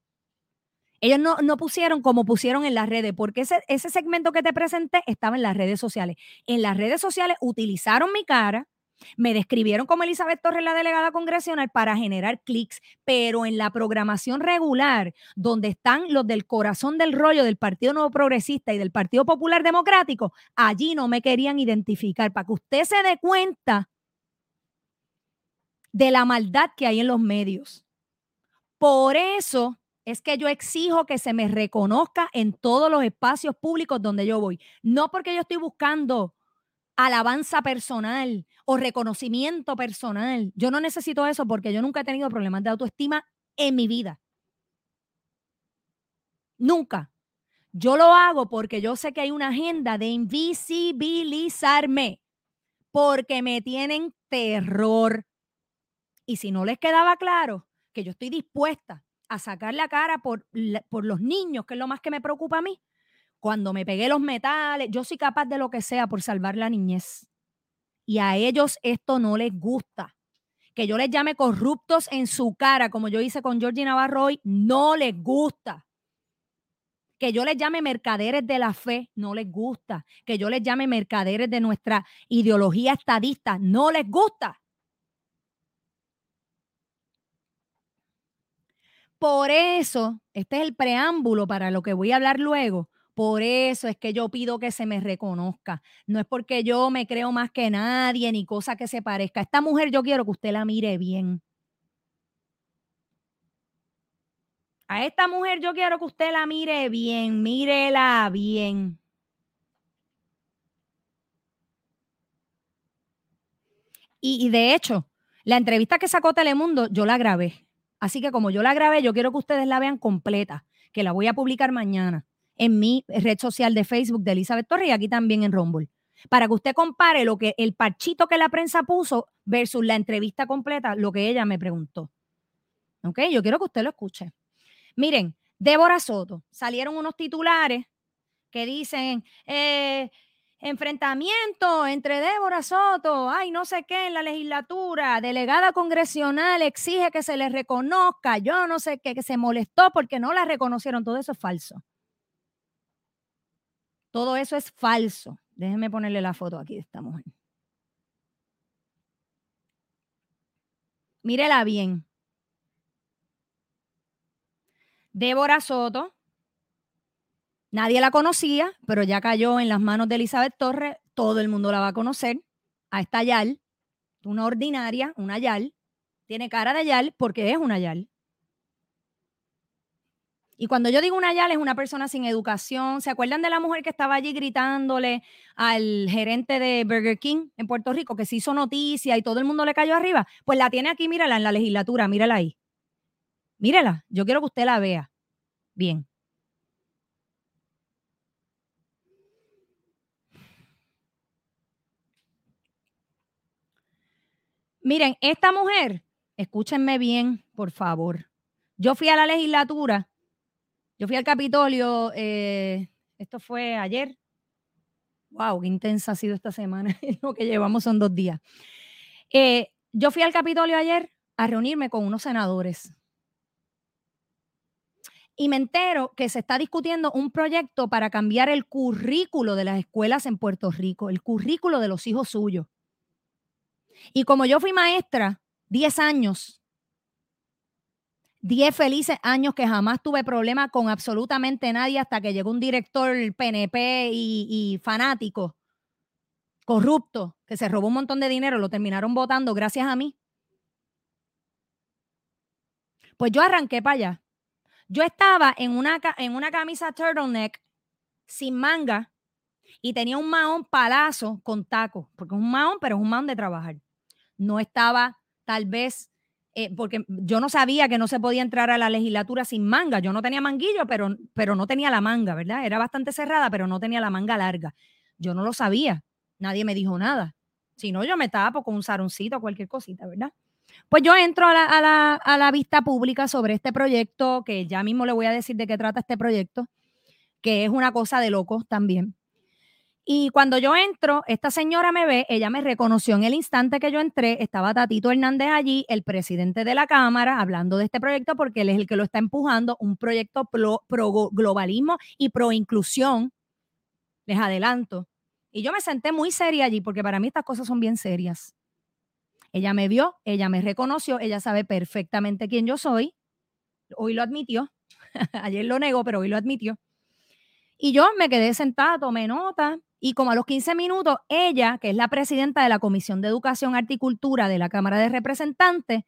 Speaker 1: Ellos no, no pusieron como pusieron en las redes, porque ese, ese segmento que te presenté estaba en las redes sociales. En las redes sociales utilizaron mi cara, me describieron como Elizabeth Torres, la delegada congresional, para generar clics, pero en la programación regular, donde están los del corazón del rollo del Partido Nuevo Progresista y del Partido Popular Democrático, allí no me querían identificar, para que usted se dé cuenta de la maldad que hay en los medios. Por eso es que yo exijo que se me reconozca en todos los espacios públicos donde yo voy, no porque yo estoy buscando alabanza personal o reconocimiento personal. Yo no necesito eso porque yo nunca he tenido problemas de autoestima en mi vida. Nunca. Yo lo hago porque yo sé que hay una agenda de invisibilizarme, porque me tienen terror. Y si no les quedaba claro que yo estoy dispuesta a sacar la cara por, por los niños, que es lo más que me preocupa a mí, cuando me pegué los metales, yo soy capaz de lo que sea por salvar la niñez. Y a ellos esto no les gusta. Que yo les llame corruptos en su cara, como yo hice con Georgie Navarro hoy, no les gusta. Que yo les llame mercaderes de la fe, no les gusta. Que yo les llame mercaderes de nuestra ideología estadista, no les gusta. Por eso, este es el preámbulo para lo que voy a hablar luego. Por eso es que yo pido que se me reconozca. No es porque yo me creo más que nadie ni cosa que se parezca. Esta mujer yo quiero que usted la mire bien. A esta mujer yo quiero que usted la mire bien, mírela bien. Y, y, de hecho, la entrevista que sacó Telemundo, yo la grabé. Así que como yo la grabé, yo quiero que ustedes la vean completa, que la voy a publicar mañana en mi red social de Facebook de Elizabeth Torres y aquí también en Rumble. Para que usted compare lo que el parchito que la prensa puso versus la entrevista completa, lo que ella me preguntó. ¿Ok? Yo quiero que usted lo escuche. Miren, Débora Soto, salieron unos titulares que dicen, eh, enfrentamiento entre Débora Soto, ay, no sé qué, en la legislatura, delegada congresional exige que se le reconozca, yo no sé qué, que se molestó porque no la reconocieron, todo eso es falso. Todo eso es falso. Déjenme ponerle la foto aquí de esta mujer. Mírela bien. Débora Soto. Nadie la conocía, pero ya cayó en las manos de Elizabeth Torres. todo el mundo la va a conocer, a esta Yal, una ordinaria, una Yal, tiene cara de Yal porque es una Yal. Y cuando yo digo una Yal es una persona sin educación. ¿Se acuerdan de la mujer que estaba allí gritándole al gerente de Burger King en Puerto Rico que se hizo noticia y todo el mundo le cayó arriba? Pues la tiene aquí, mírala en la legislatura, mírala ahí. Mírela, yo quiero que usted la vea. Bien. Miren, esta mujer, escúchenme bien, por favor. Yo fui a la legislatura yo fui al Capitolio, eh, esto fue ayer. Wow, qué intensa ha sido esta semana. Lo que llevamos son dos días. Eh, yo fui al Capitolio ayer a reunirme con unos senadores. Y me entero que se está discutiendo un proyecto para cambiar el currículo de las escuelas en Puerto Rico, el currículo de los hijos suyos. Y como yo fui maestra 10 años 10 felices años que jamás tuve problema con absolutamente nadie hasta que llegó un director PNP y, fanático, corrupto, que se robó un montón de dinero, lo terminaron votando gracias a mí. Pues yo arranqué para allá. Yo estaba en una, en una camisa turtleneck sin manga y tenía un maón palazo con taco, porque es un maón, pero es un maón de trabajar. No estaba tal vez eh, porque yo no sabía que no se podía entrar a la legislatura sin manga. Yo no tenía manguillo, pero, pero no tenía la manga, ¿verdad? Era bastante cerrada, pero no tenía la manga larga. Yo no lo sabía. Nadie me dijo nada. Si no, yo me tapo con un saroncito o cualquier cosita, ¿verdad? Pues yo entro a la, a, la, a la vista pública sobre este proyecto, que ya mismo le voy a decir de qué trata este proyecto, que es una cosa de locos también. Y cuando yo entro, esta señora me ve, ella me reconoció en el instante que yo entré, estaba Tatito Hernández allí, el presidente de la Cámara, hablando de este proyecto porque él es el que lo está empujando, un proyecto pro, globalismo y pro inclusión. Les adelanto. Y yo me senté muy seria allí porque para mí estas cosas son bien serias. Ella me vio, ella me reconoció, ella sabe perfectamente quién yo soy. Hoy lo admitió. Ayer lo negó, pero hoy lo admitió. Y yo me quedé sentada, tomé nota y como a los 15 minutos, ella, que es la presidenta de la Comisión de Educación, Arte y Cultura de la Cámara de Representantes,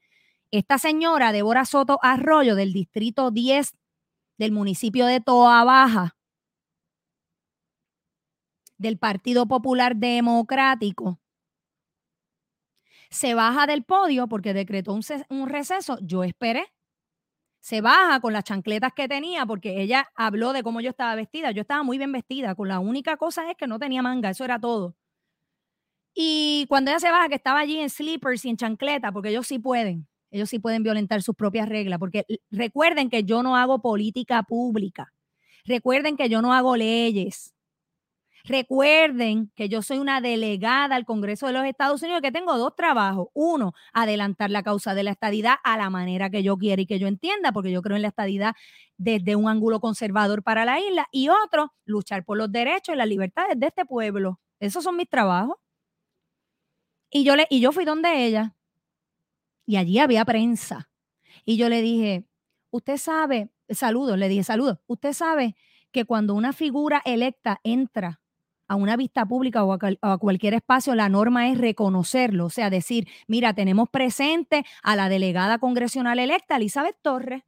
Speaker 1: esta señora, Débora Soto Arroyo, del Distrito 10 del municipio de Toa Baja, del Partido Popular Democrático, se baja del podio porque decretó un, un receso. Yo esperé se baja con las chancletas que tenía porque ella habló de cómo yo estaba vestida. Yo estaba muy bien vestida, con la única cosa es que no tenía manga, eso era todo. Y cuando ella se baja, que estaba allí en slippers y en chancleta, porque ellos sí pueden, ellos sí pueden violentar sus propias reglas, porque recuerden que yo no hago política pública, recuerden que yo no hago leyes, Recuerden que yo soy una delegada al Congreso de los Estados Unidos que tengo dos trabajos. Uno, adelantar la causa de la estadidad a la manera que yo quiera y que yo entienda, porque yo creo en la estadidad desde un ángulo conservador para la isla. Y otro, luchar por los derechos y las libertades de este pueblo. Esos son mis trabajos. Y yo, le, y yo fui donde ella. Y allí había prensa. Y yo le dije, usted sabe, saludos, le dije, saludos, usted sabe que cuando una figura electa entra a una vista pública o a, cualquier espacio, la norma es reconocerlo, o sea, decir, mira, tenemos presente a la delegada congresional electa, Elizabeth Torres.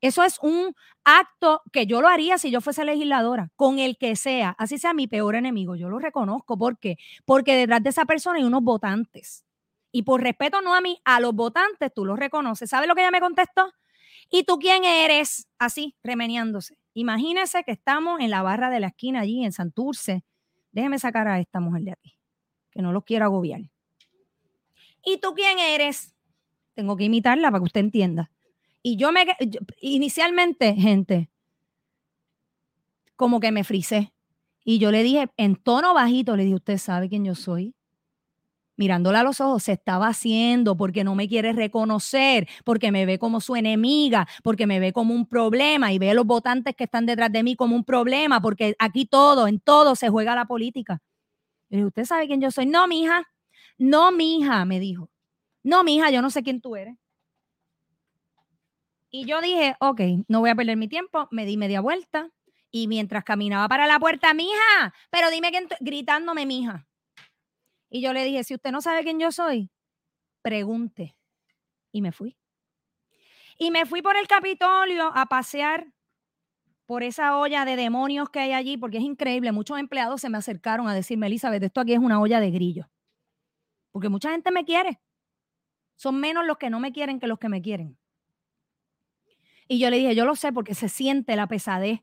Speaker 1: Eso es un acto que yo lo haría si yo fuese legisladora, con el que sea, así sea mi peor enemigo, yo lo reconozco. ¿Por qué? Porque detrás de esa persona hay unos votantes. Y por respeto no a mí, a los votantes tú los reconoces. ¿Sabes lo que ella me contestó? ¿Y tú quién eres? Así, remeniándose. Imagínese que estamos en la barra de la esquina allí en Santurce déjeme sacar a esta mujer de aquí, que no los quiero agobiar. ¿Y tú quién eres? Tengo que imitarla para que usted entienda. Y yo me, inicialmente, gente, como que me frisé. Y yo le dije, en tono bajito, le dije, ¿usted sabe quién yo soy? Mirándola a los ojos, se estaba haciendo porque no me quiere reconocer, porque me ve como su enemiga, porque me ve como un problema y ve a los votantes que están detrás de mí como un problema, porque aquí todo, en todo se juega la política. Y ¿usted sabe quién yo soy? No, mija, no, mija, me dijo. No, mija, yo no sé quién tú eres. Y yo dije, ok, no voy a perder mi tiempo, me di media vuelta y mientras caminaba para la puerta, mija, pero dime quién, gritándome, mija Y yo le dije, si usted no sabe quién yo soy, pregunte. Y me fui. Y me fui por el Capitolio a pasear por esa olla de demonios que hay allí, porque es increíble. Muchos empleados se me acercaron a decirme, Elizabeth, esto aquí es una olla de grillo. Porque mucha gente me quiere. Son menos los que no me quieren que los que me quieren. Y yo le dije, yo lo sé porque se siente la pesadez.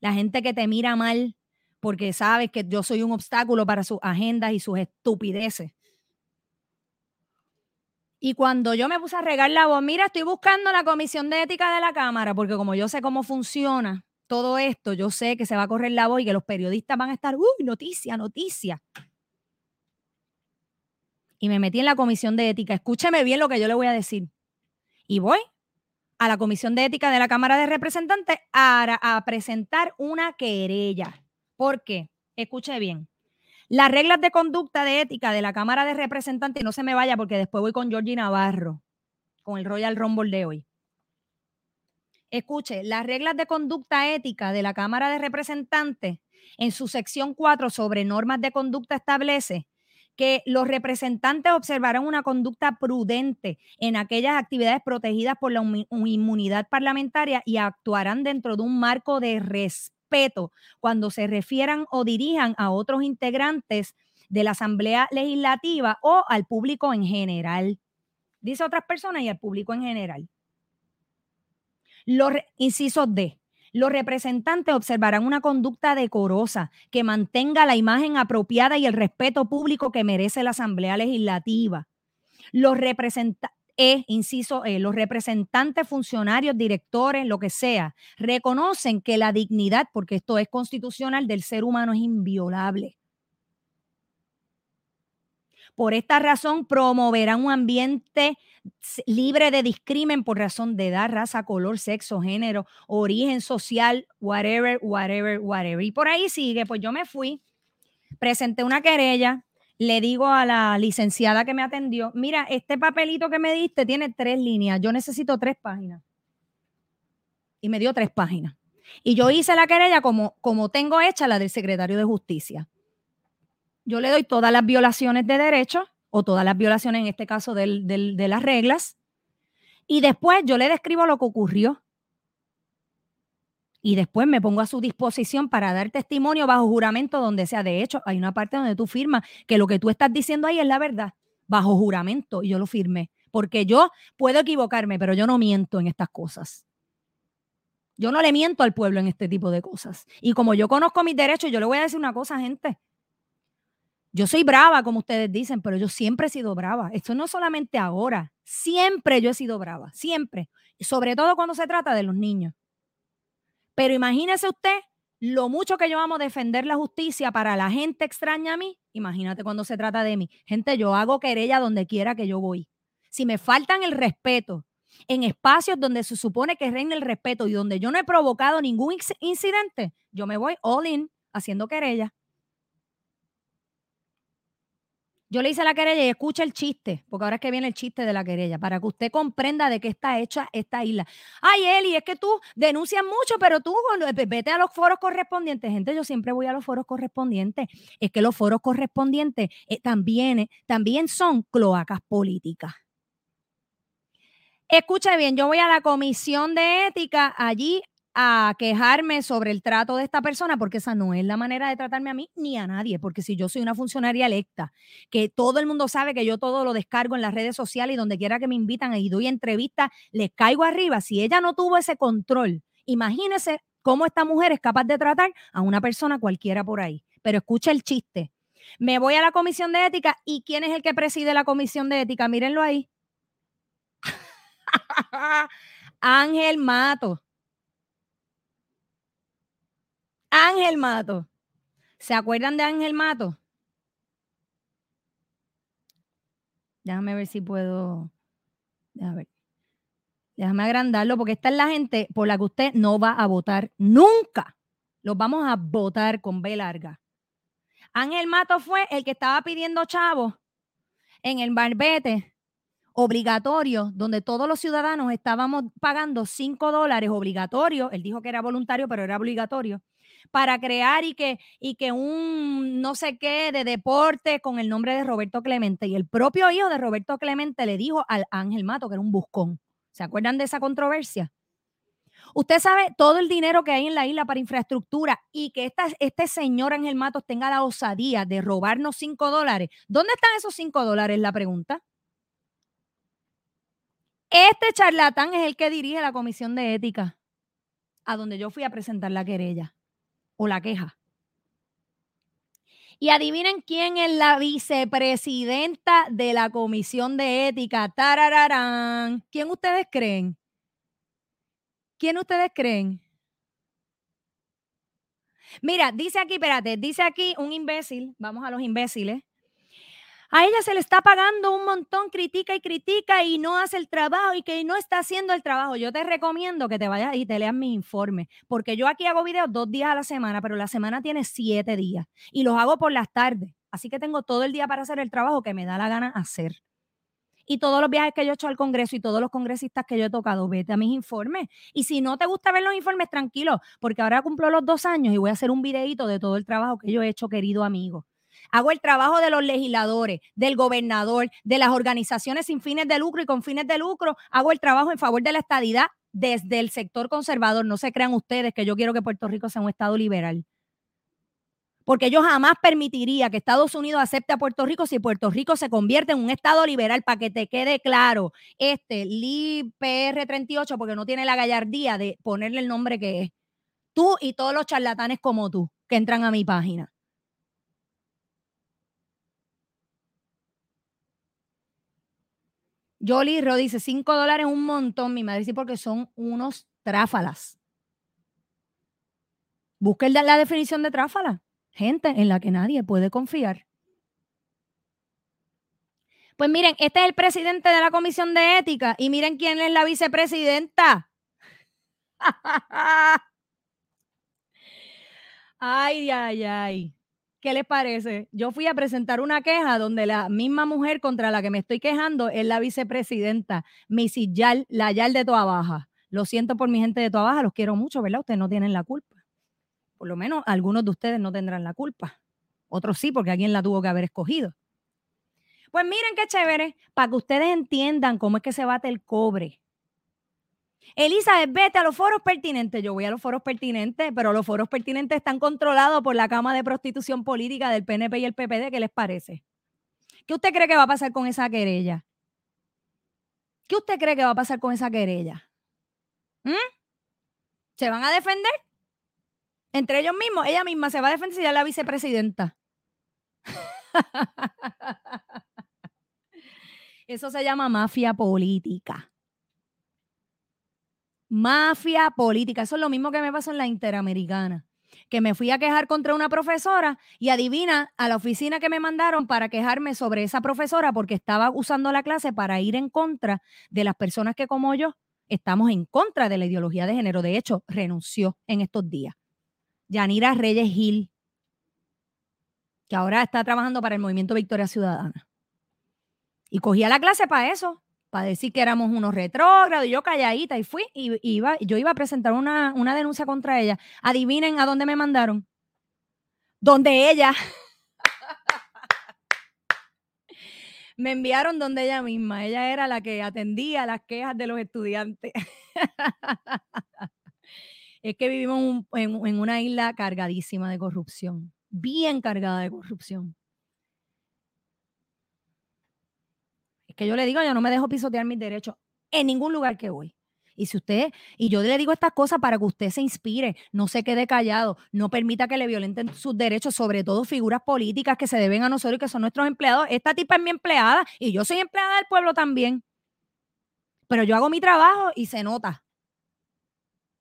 Speaker 1: La gente que te mira mal porque sabes que yo soy un obstáculo para sus agendas y sus estupideces. Y cuando yo me puse a regar la voz, mira, estoy buscando la comisión de ética de la Cámara, porque como yo sé cómo funciona todo esto, yo sé que se va a correr la voz y que los periodistas van a estar, uy, noticia, noticia. Y me metí en la comisión de ética. Escúcheme bien lo que yo le voy a decir. Y voy a la comisión de ética de la Cámara de Representantes a, presentar una querella. ¿Por qué? Escuche bien. Las reglas de conducta de ética de la Cámara de Representantes, no se me vaya porque después voy con Georgie Navarro, con el Royal Rumble de hoy. Escuche, las reglas de conducta ética de la Cámara de Representantes, en su sección 4 sobre normas de conducta establece que los representantes observarán una conducta prudente en aquellas actividades protegidas por la inmunidad parlamentaria y actuarán dentro de un marco de respeto cuando se refieran o dirijan a otros integrantes de la Asamblea Legislativa o al público en general. Dice otras personas y al público en general. Los incisos D. Los representantes observarán una conducta decorosa que mantenga la imagen apropiada y el respeto público que merece la Asamblea Legislativa. Los representantes e, inciso E, los representantes, funcionarios, directores, lo que sea, reconocen que la dignidad, porque esto es constitucional, del ser humano es inviolable. Por esta razón, promoverán un ambiente libre de discrimen por razón de edad, raza, color, sexo, género, origen social, whatever, whatever, whatever. Y por ahí sigue, pues yo me fui, presenté una querella, le digo a la licenciada que me atendió, mira, este papelito que me diste tiene tres líneas, yo necesito tres páginas. Y me dio tres páginas. Y yo hice la querella como, como tengo hecha la del secretario de justicia. Yo le doy todas las violaciones de derechos o todas las violaciones, en este caso, de las reglas. Y después yo le describo lo que ocurrió y después me pongo a su disposición para dar testimonio bajo juramento donde sea. De hecho, hay una parte donde tú firmas que lo que tú estás diciendo ahí es la verdad, bajo juramento, y yo lo firmé, porque yo puedo equivocarme, pero yo no miento en estas cosas. Yo no le miento al pueblo en este tipo de cosas. Y como yo conozco mis derechos, yo le voy a decir una cosa, gente. Yo soy brava, como ustedes dicen, pero yo siempre he sido brava. Esto no solamente ahora, siempre yo he sido brava, siempre. Sobre todo cuando se trata de los niños. Pero imagínese usted lo mucho que yo amo defender la justicia para la gente extraña a mí. Imagínate cuando se trata de mí. Gente, yo hago querella donde quiera que yo voy. Si me faltan el respeto en espacios donde se supone que reina el respeto y donde yo no he provocado ningún incidente, yo me voy all in haciendo querella. Yo le hice la querella y escucha el chiste, porque ahora es que viene el chiste de la querella, para que usted comprenda de qué está hecha esta isla. Ay, Eli, es que tú denuncias mucho, pero tú vete a los foros correspondientes. Gente, yo siempre voy a los foros correspondientes. Es que los foros correspondientes eh, también, eh, también son cloacas políticas. Escucha bien, yo voy a la comisión de ética, allí a quejarme sobre el trato de esta persona, porque esa no es la manera de tratarme a mí ni a nadie, porque si yo soy una funcionaria electa, que todo el mundo sabe que yo todo lo descargo en las redes sociales y donde quiera que me invitan y doy entrevistas, les caigo arriba. Si ella no tuvo ese control, imagínese cómo esta mujer es capaz de tratar a una persona cualquiera por ahí. Pero escucha el chiste. Me voy a la comisión de ética y ¿quién es el que preside la comisión de ética? Mírenlo ahí. Ángel Mato Ángel Mato. ¿Se acuerdan de Ángel Mato? Déjame ver si puedo. Déjame ver. Déjame agrandarlo porque esta es la gente por la que usted no va a votar nunca. Los vamos a votar con B larga. Ángel Mato fue el que estaba pidiendo chavos en el barbete obligatorio, donde todos los ciudadanos estábamos pagando 5 dólares obligatorio. Él dijo que era voluntario, pero era obligatorio para crear y que, y que un no sé qué de deporte con el nombre de Roberto Clemente. Y el propio hijo de Roberto Clemente le dijo al Ángel Mato que era un buscón. ¿Se acuerdan de esa controversia? Usted sabe todo el dinero que hay en la isla para infraestructura y que esta, este señor Ángel Matos tenga la osadía de robarnos cinco dólares. ¿Dónde están esos cinco dólares? La pregunta. Este charlatán es el que dirige la comisión de ética, a donde yo fui a presentar la querella la queja. Y adivinen quién es la vicepresidenta de la comisión de ética. Tarararán. ¿Quién ustedes creen? ¿Quién ustedes creen? Mira, dice aquí, espérate, dice aquí un imbécil, vamos a los imbéciles. A ella se le está pagando un montón, critica y critica y no hace el trabajo y que no está haciendo el trabajo. Yo te recomiendo que te vayas y te leas mi informe, porque yo aquí hago videos dos días a la semana, pero la semana tiene siete días y los hago por las tardes. Así que tengo todo el día para hacer el trabajo que me da la gana hacer y todos los viajes que yo he hecho al Congreso y todos los congresistas que yo he tocado, vete a mis informes. Y si no te gusta ver los informes, tranquilo, porque ahora cumplo los dos años y voy a hacer un videito de todo el trabajo que yo he hecho, querido amigo. Hago el trabajo de los legisladores, del gobernador, de las organizaciones sin fines de lucro y con fines de lucro. Hago el trabajo en favor de la estadidad desde el sector conservador. No se crean ustedes que yo quiero que Puerto Rico sea un estado liberal porque yo jamás permitiría que Estados Unidos acepte a Puerto Rico si Puerto Rico se convierte en un estado liberal, para que te quede claro, este LIPR 38, porque no tiene la gallardía de ponerle el nombre que es. Tú y todos los charlatanes como tú que entran a mi página. Jolie Ro dice, 5 dólares un montón, mi madre dice, porque son unos tráfalas. Busquen la definición de tráfala gente en la que nadie puede confiar. Pues miren, este es el presidente de la Comisión de Ética y miren quién es la vicepresidenta. ay, ay, ay. ¿Qué les parece? Yo fui a presentar una queja donde la misma mujer contra la que me estoy quejando es la vicepresidenta, Missy Yal, la Yal de Toa Baja. Lo siento por mi gente de Toa Baja, los quiero mucho, ¿verdad? Ustedes no tienen la culpa. Por lo menos algunos de ustedes no tendrán la culpa. Otros sí, porque alguien la tuvo que haber escogido. Pues miren qué chévere, para que ustedes entiendan cómo es que se bate el cobre. Elizabeth, vete a los foros pertinentes. Yo voy a los foros pertinentes, pero los foros pertinentes están controlados por la Cama de Prostitución Política del PNP y el PPD. ¿Qué les parece? ¿Qué usted cree que va a pasar con esa querella? ¿Qué usted cree que va a pasar con esa querella? ¿Mm? ¿Se van a defender? entre ellos mismos, ella misma se va a defender si ya la vicepresidenta. Eso se llama mafia política. Mafia política. Eso es lo mismo que me pasó en la Interamericana. Que me fui a quejar contra una profesora y adivina a la oficina que me mandaron para quejarme sobre esa profesora porque estaba usando la clase para ir en contra de las personas que como yo estamos en contra de la ideología de género. De hecho, renunció en estos días. Yanira Reyes Gil, que ahora está trabajando para el Movimiento Victoria Ciudadana. Y cogía la clase para eso, para decir que éramos unos retrógrados, y yo calladita, y fui, y iba, yo iba a presentar una, una denuncia contra ella. Adivinen a dónde me mandaron. Donde ella. me enviaron donde ella misma. Ella era la que atendía las quejas de los estudiantes. es que vivimos en, una isla cargadísima de corrupción, bien cargada de corrupción. Que yo le digo, yo no me dejo pisotear mis derechos en ningún lugar que voy. Y si usted, y yo le digo estas cosas para que usted se inspire, no se quede callado, no permita que le violenten sus derechos, sobre todo figuras políticas que se deben a nosotros y que son nuestros empleados. Esta tipa es mi empleada y yo soy empleada del pueblo también. Pero yo hago mi trabajo y se nota.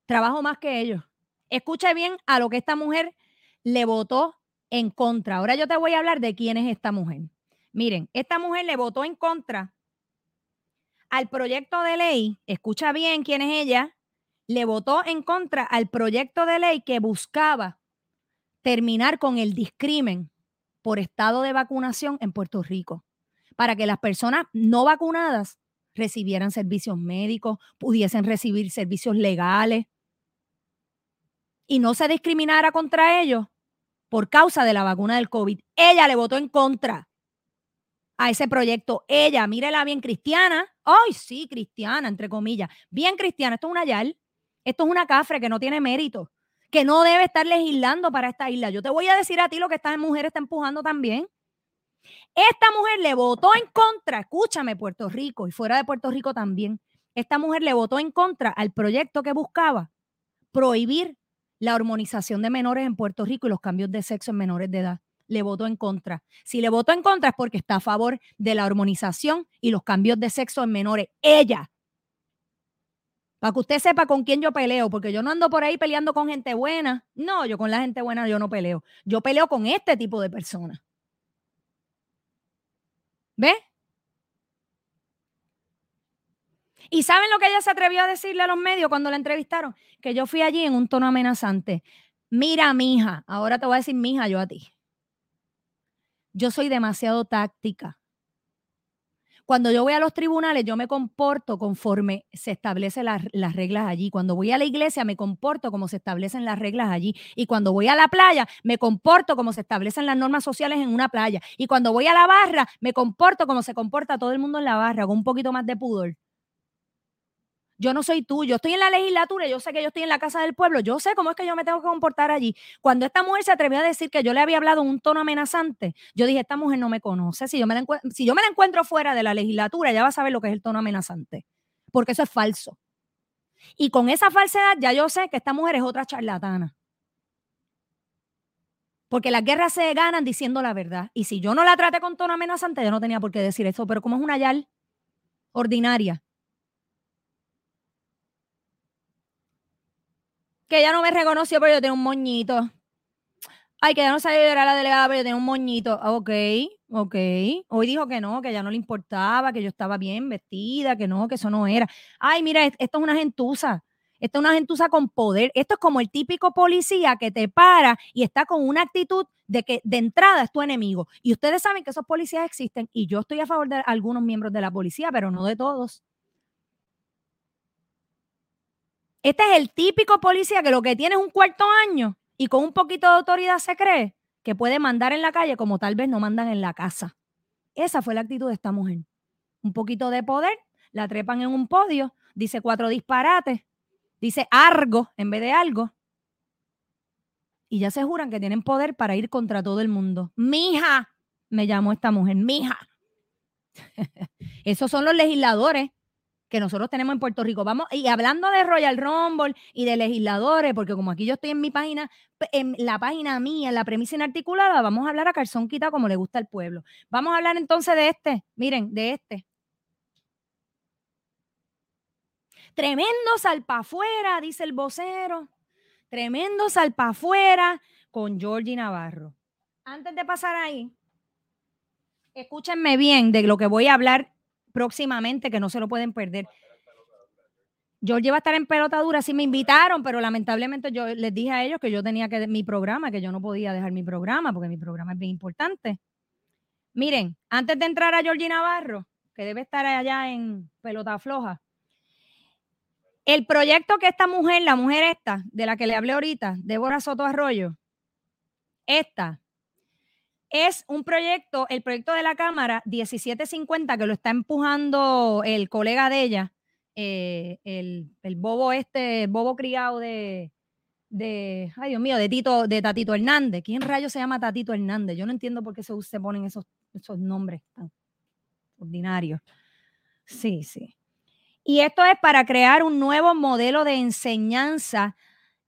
Speaker 1: Trabajo más que ellos. Escucha bien a lo que esta mujer le votó en contra. Ahora yo te voy a hablar de quién es esta mujer. Miren, esta mujer le votó en contra al proyecto de ley. Escucha bien quién es ella. Le votó en contra al proyecto de ley que buscaba terminar con el discrimen por estado de vacunación en Puerto Rico, para que las personas no vacunadas recibieran servicios médicos, pudiesen recibir servicios legales, y no se discriminara contra ellos por causa de la vacuna del COVID. Ella le votó en contra a ese proyecto. Ella, mírela bien cristiana. Ay, sí, cristiana, entre comillas. Bien cristiana. Esto es una yal. Esto es una cafre que no tiene mérito, que no debe estar legislando para esta isla. Yo te voy a decir a ti lo que esta mujer está empujando también. Esta mujer le votó en contra, escúchame, Puerto Rico y fuera de Puerto Rico también. Esta mujer le votó en contra al proyecto que buscaba prohibir la hormonización de menores en Puerto Rico y los cambios de sexo en menores de edad. Le votó en contra. Si le votó en contra es porque está a favor de la hormonización y los cambios de sexo en menores. Ella. Para que usted sepa con quién yo peleo, porque yo no ando por ahí peleando con gente buena. No, yo con la gente buena yo no peleo. Yo peleo con este tipo de personas. ¿Ve? ¿Y saben lo que ella se atrevió a decirle a los medios cuando la entrevistaron? Que yo fui allí en un tono amenazante. Mira, mija, ahora te voy a decir mija yo a ti. Yo soy demasiado táctica. Cuando yo voy a los tribunales, yo me comporto conforme se establecen las, las, reglas allí. Cuando voy a la iglesia, me comporto como se establecen las reglas allí. Y cuando voy a la playa, me comporto como se establecen las normas sociales en una playa. Y cuando voy a la barra, me comporto como se comporta todo el mundo en la barra, con un poquito más de pudor. Yo no soy tú, yo estoy en la legislatura, yo sé que yo estoy en la casa del pueblo, yo sé cómo es que yo me tengo que comportar allí. Cuando esta mujer se atrevió a decir que yo le había hablado en un tono amenazante, yo dije, esta mujer no me conoce. Si yo me la, encuentro fuera de la legislatura, ya va a saber lo que es el tono amenazante, porque eso es falso. Y con esa falsedad ya yo sé que esta mujer es otra charlatana. Porque las guerras se ganan diciendo la verdad. Y si yo no la traté con tono amenazante, yo no tenía por qué decir eso. Pero como es una yal ordinaria, que ella no me reconoció, pero yo tenía un moñito. Ay, que ya no sabía era la delegada, pero yo tenía un moñito. Ah, ok, ok. Hoy dijo que no, que ya no le importaba, que yo estaba bien vestida, que no, que eso no era. Ay, mira, esto es una gentuza. Esto es una gentuza con poder. Esto es como el típico policía que te para y está con una actitud de que de entrada es tu enemigo. Y ustedes saben que esos policías existen y yo estoy a favor de algunos miembros de la policía, pero no de todos. Este es el típico policía que lo que tiene es un cuarto año y con un poquito de autoridad se cree que puede mandar en la calle como tal vez no mandan en la casa. Esa fue la actitud de esta mujer. Un poquito de poder, la trepan en un podio, dice cuatro disparates, dice algo en vez de algo. Y ya se juran que tienen poder para ir contra todo el mundo. Mija, me llamó esta mujer, mija. Esos son los legisladores que nosotros tenemos en Puerto Rico. Vamos, y hablando de Royal Rumble y de legisladores, porque como aquí yo estoy en mi página, en la página mía, en la premisa inarticulada, vamos a hablar a calzón quita como le gusta al pueblo. Vamos a hablar entonces de este, miren, de este. Tremendo salpa afuera, dice el vocero. Tremendo salpa afuera con Georgie Navarro. Antes de pasar ahí, escúchenme bien de lo que voy a hablar próximamente que no se lo pueden perder. Yo llevo a estar en pelota dura, sí me invitaron, pero lamentablemente yo les dije a ellos que yo tenía que mi programa, que yo no podía dejar mi programa, porque mi programa es bien importante. Miren, antes de entrar a Georgie Navarro, que debe estar allá en pelota floja, el proyecto que esta mujer, la mujer esta, de la que le hablé ahorita, Débora Soto Arroyo, esta, es un proyecto, el proyecto de la Cámara 1750, que lo está empujando el colega de ella, eh, el, bobo este, bobo criado de, ay Dios mío, de Tito, de Tatito Hernández. ¿Quién rayos se llama Tatito Hernández? Yo no entiendo por qué se, se ponen esos, esos nombres tan ordinarios. Sí, sí. Y esto es para crear un nuevo modelo de enseñanza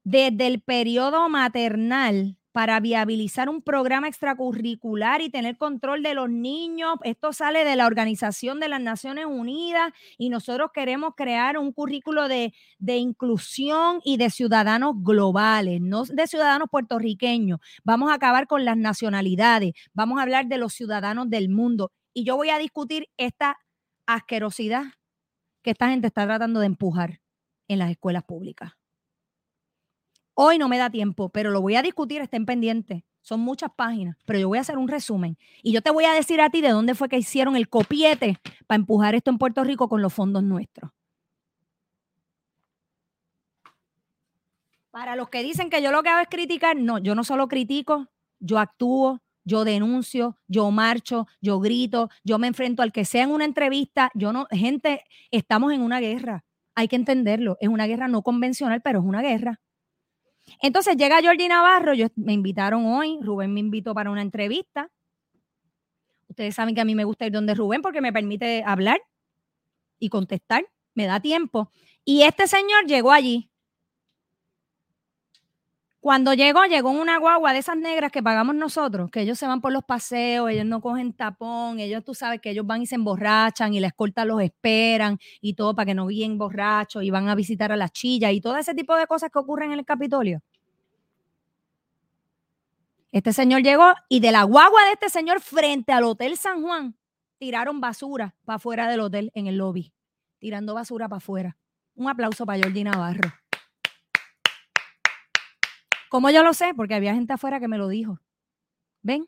Speaker 1: desde el periodo maternal para viabilizar un programa extracurricular y tener control de los niños. Esto sale de la Organización de las Naciones Unidas y nosotros queremos crear un currículo de, de inclusión y de ciudadanos globales, no de ciudadanos puertorriqueños. Vamos a acabar con las nacionalidades, vamos a hablar de los ciudadanos del mundo. Y yo voy a discutir esta asquerosidad que esta gente está tratando de empujar en las escuelas públicas. Hoy no me da tiempo, pero lo voy a discutir, estén pendientes. Son muchas páginas, pero yo voy a hacer un resumen. Y yo te voy a decir a ti de dónde fue que hicieron el copiete para empujar esto en Puerto Rico con los fondos nuestros. Para los que dicen que yo lo que hago es criticar, no, yo no solo critico, yo actúo, yo denuncio, yo marcho, yo grito, yo me enfrento al que sea en una entrevista. Yo no, gente, estamos en una guerra. Hay que entenderlo. Es una guerra no convencional, pero es una guerra. Entonces llega Jordi Navarro, yo, me invitaron hoy, Rubén me invitó para una entrevista. Ustedes saben que a mí me gusta ir donde Rubén porque me permite hablar y contestar, me da tiempo. Y este señor llegó allí cuando llegó, llegó una guagua de esas negras que pagamos nosotros, que ellos se van por los paseos, ellos no cogen tapón, ellos tú sabes que ellos van y se emborrachan y la escolta los esperan y todo para que no guíen borrachos y van a visitar a las chillas y todo ese tipo de cosas que ocurren en el Capitolio. Este señor llegó y de la guagua de este señor frente al Hotel San Juan tiraron basura para afuera del hotel en el lobby, tirando basura para afuera. Un aplauso para Jordi Navarro. ¿Cómo yo lo sé? Porque había gente afuera que me lo dijo. ¿Ven?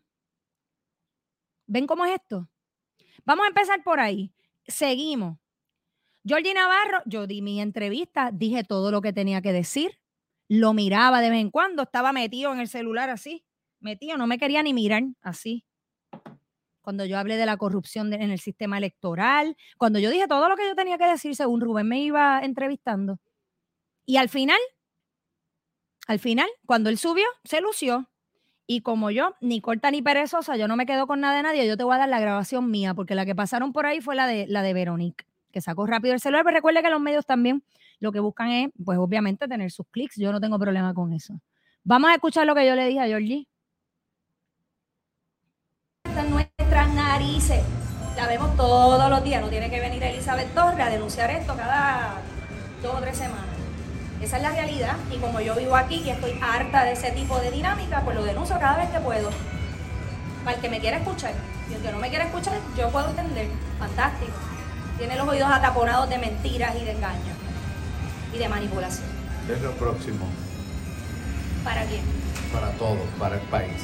Speaker 1: ¿Ven cómo es esto? Vamos a empezar por ahí. Seguimos. Jordi Navarro, yo di mi entrevista, dije todo lo que tenía que decir, lo miraba de vez en cuando, estaba metido en el celular así, metido, no me quería ni mirar así. Cuando yo hablé de la corrupción en el sistema electoral, cuando yo dije todo lo que yo tenía que decir según Rubén me iba entrevistando. Y al final al final, cuando él subió, se lució. Y como yo, ni corta ni perezosa, yo no me quedo con nada de nadie, yo te voy a dar la grabación mía, porque la que pasaron por ahí fue la de, la de Veronique, que sacó rápido el celular. Pero recuerde que los medios también lo que buscan es, pues obviamente, tener sus clics. Yo no tengo problema con eso. Vamos a escuchar lo que yo le dije a Georgie.
Speaker 5: Están nuestras narices. La vemos todos los días. No tiene que venir Elizabeth Torres a denunciar esto cada dos o tres semanas. Esa es la realidad y como yo vivo aquí y estoy harta de ese tipo de dinámica, pues lo denuncio cada vez que puedo. Para el que me quiera escuchar y el que no me quiera escuchar, yo puedo entender. Fantástico. Tiene los oídos ataponados de mentiras y de engaños y de manipulación.
Speaker 6: es lo próximo?
Speaker 5: ¿Para quién?
Speaker 6: Para todos, para el país.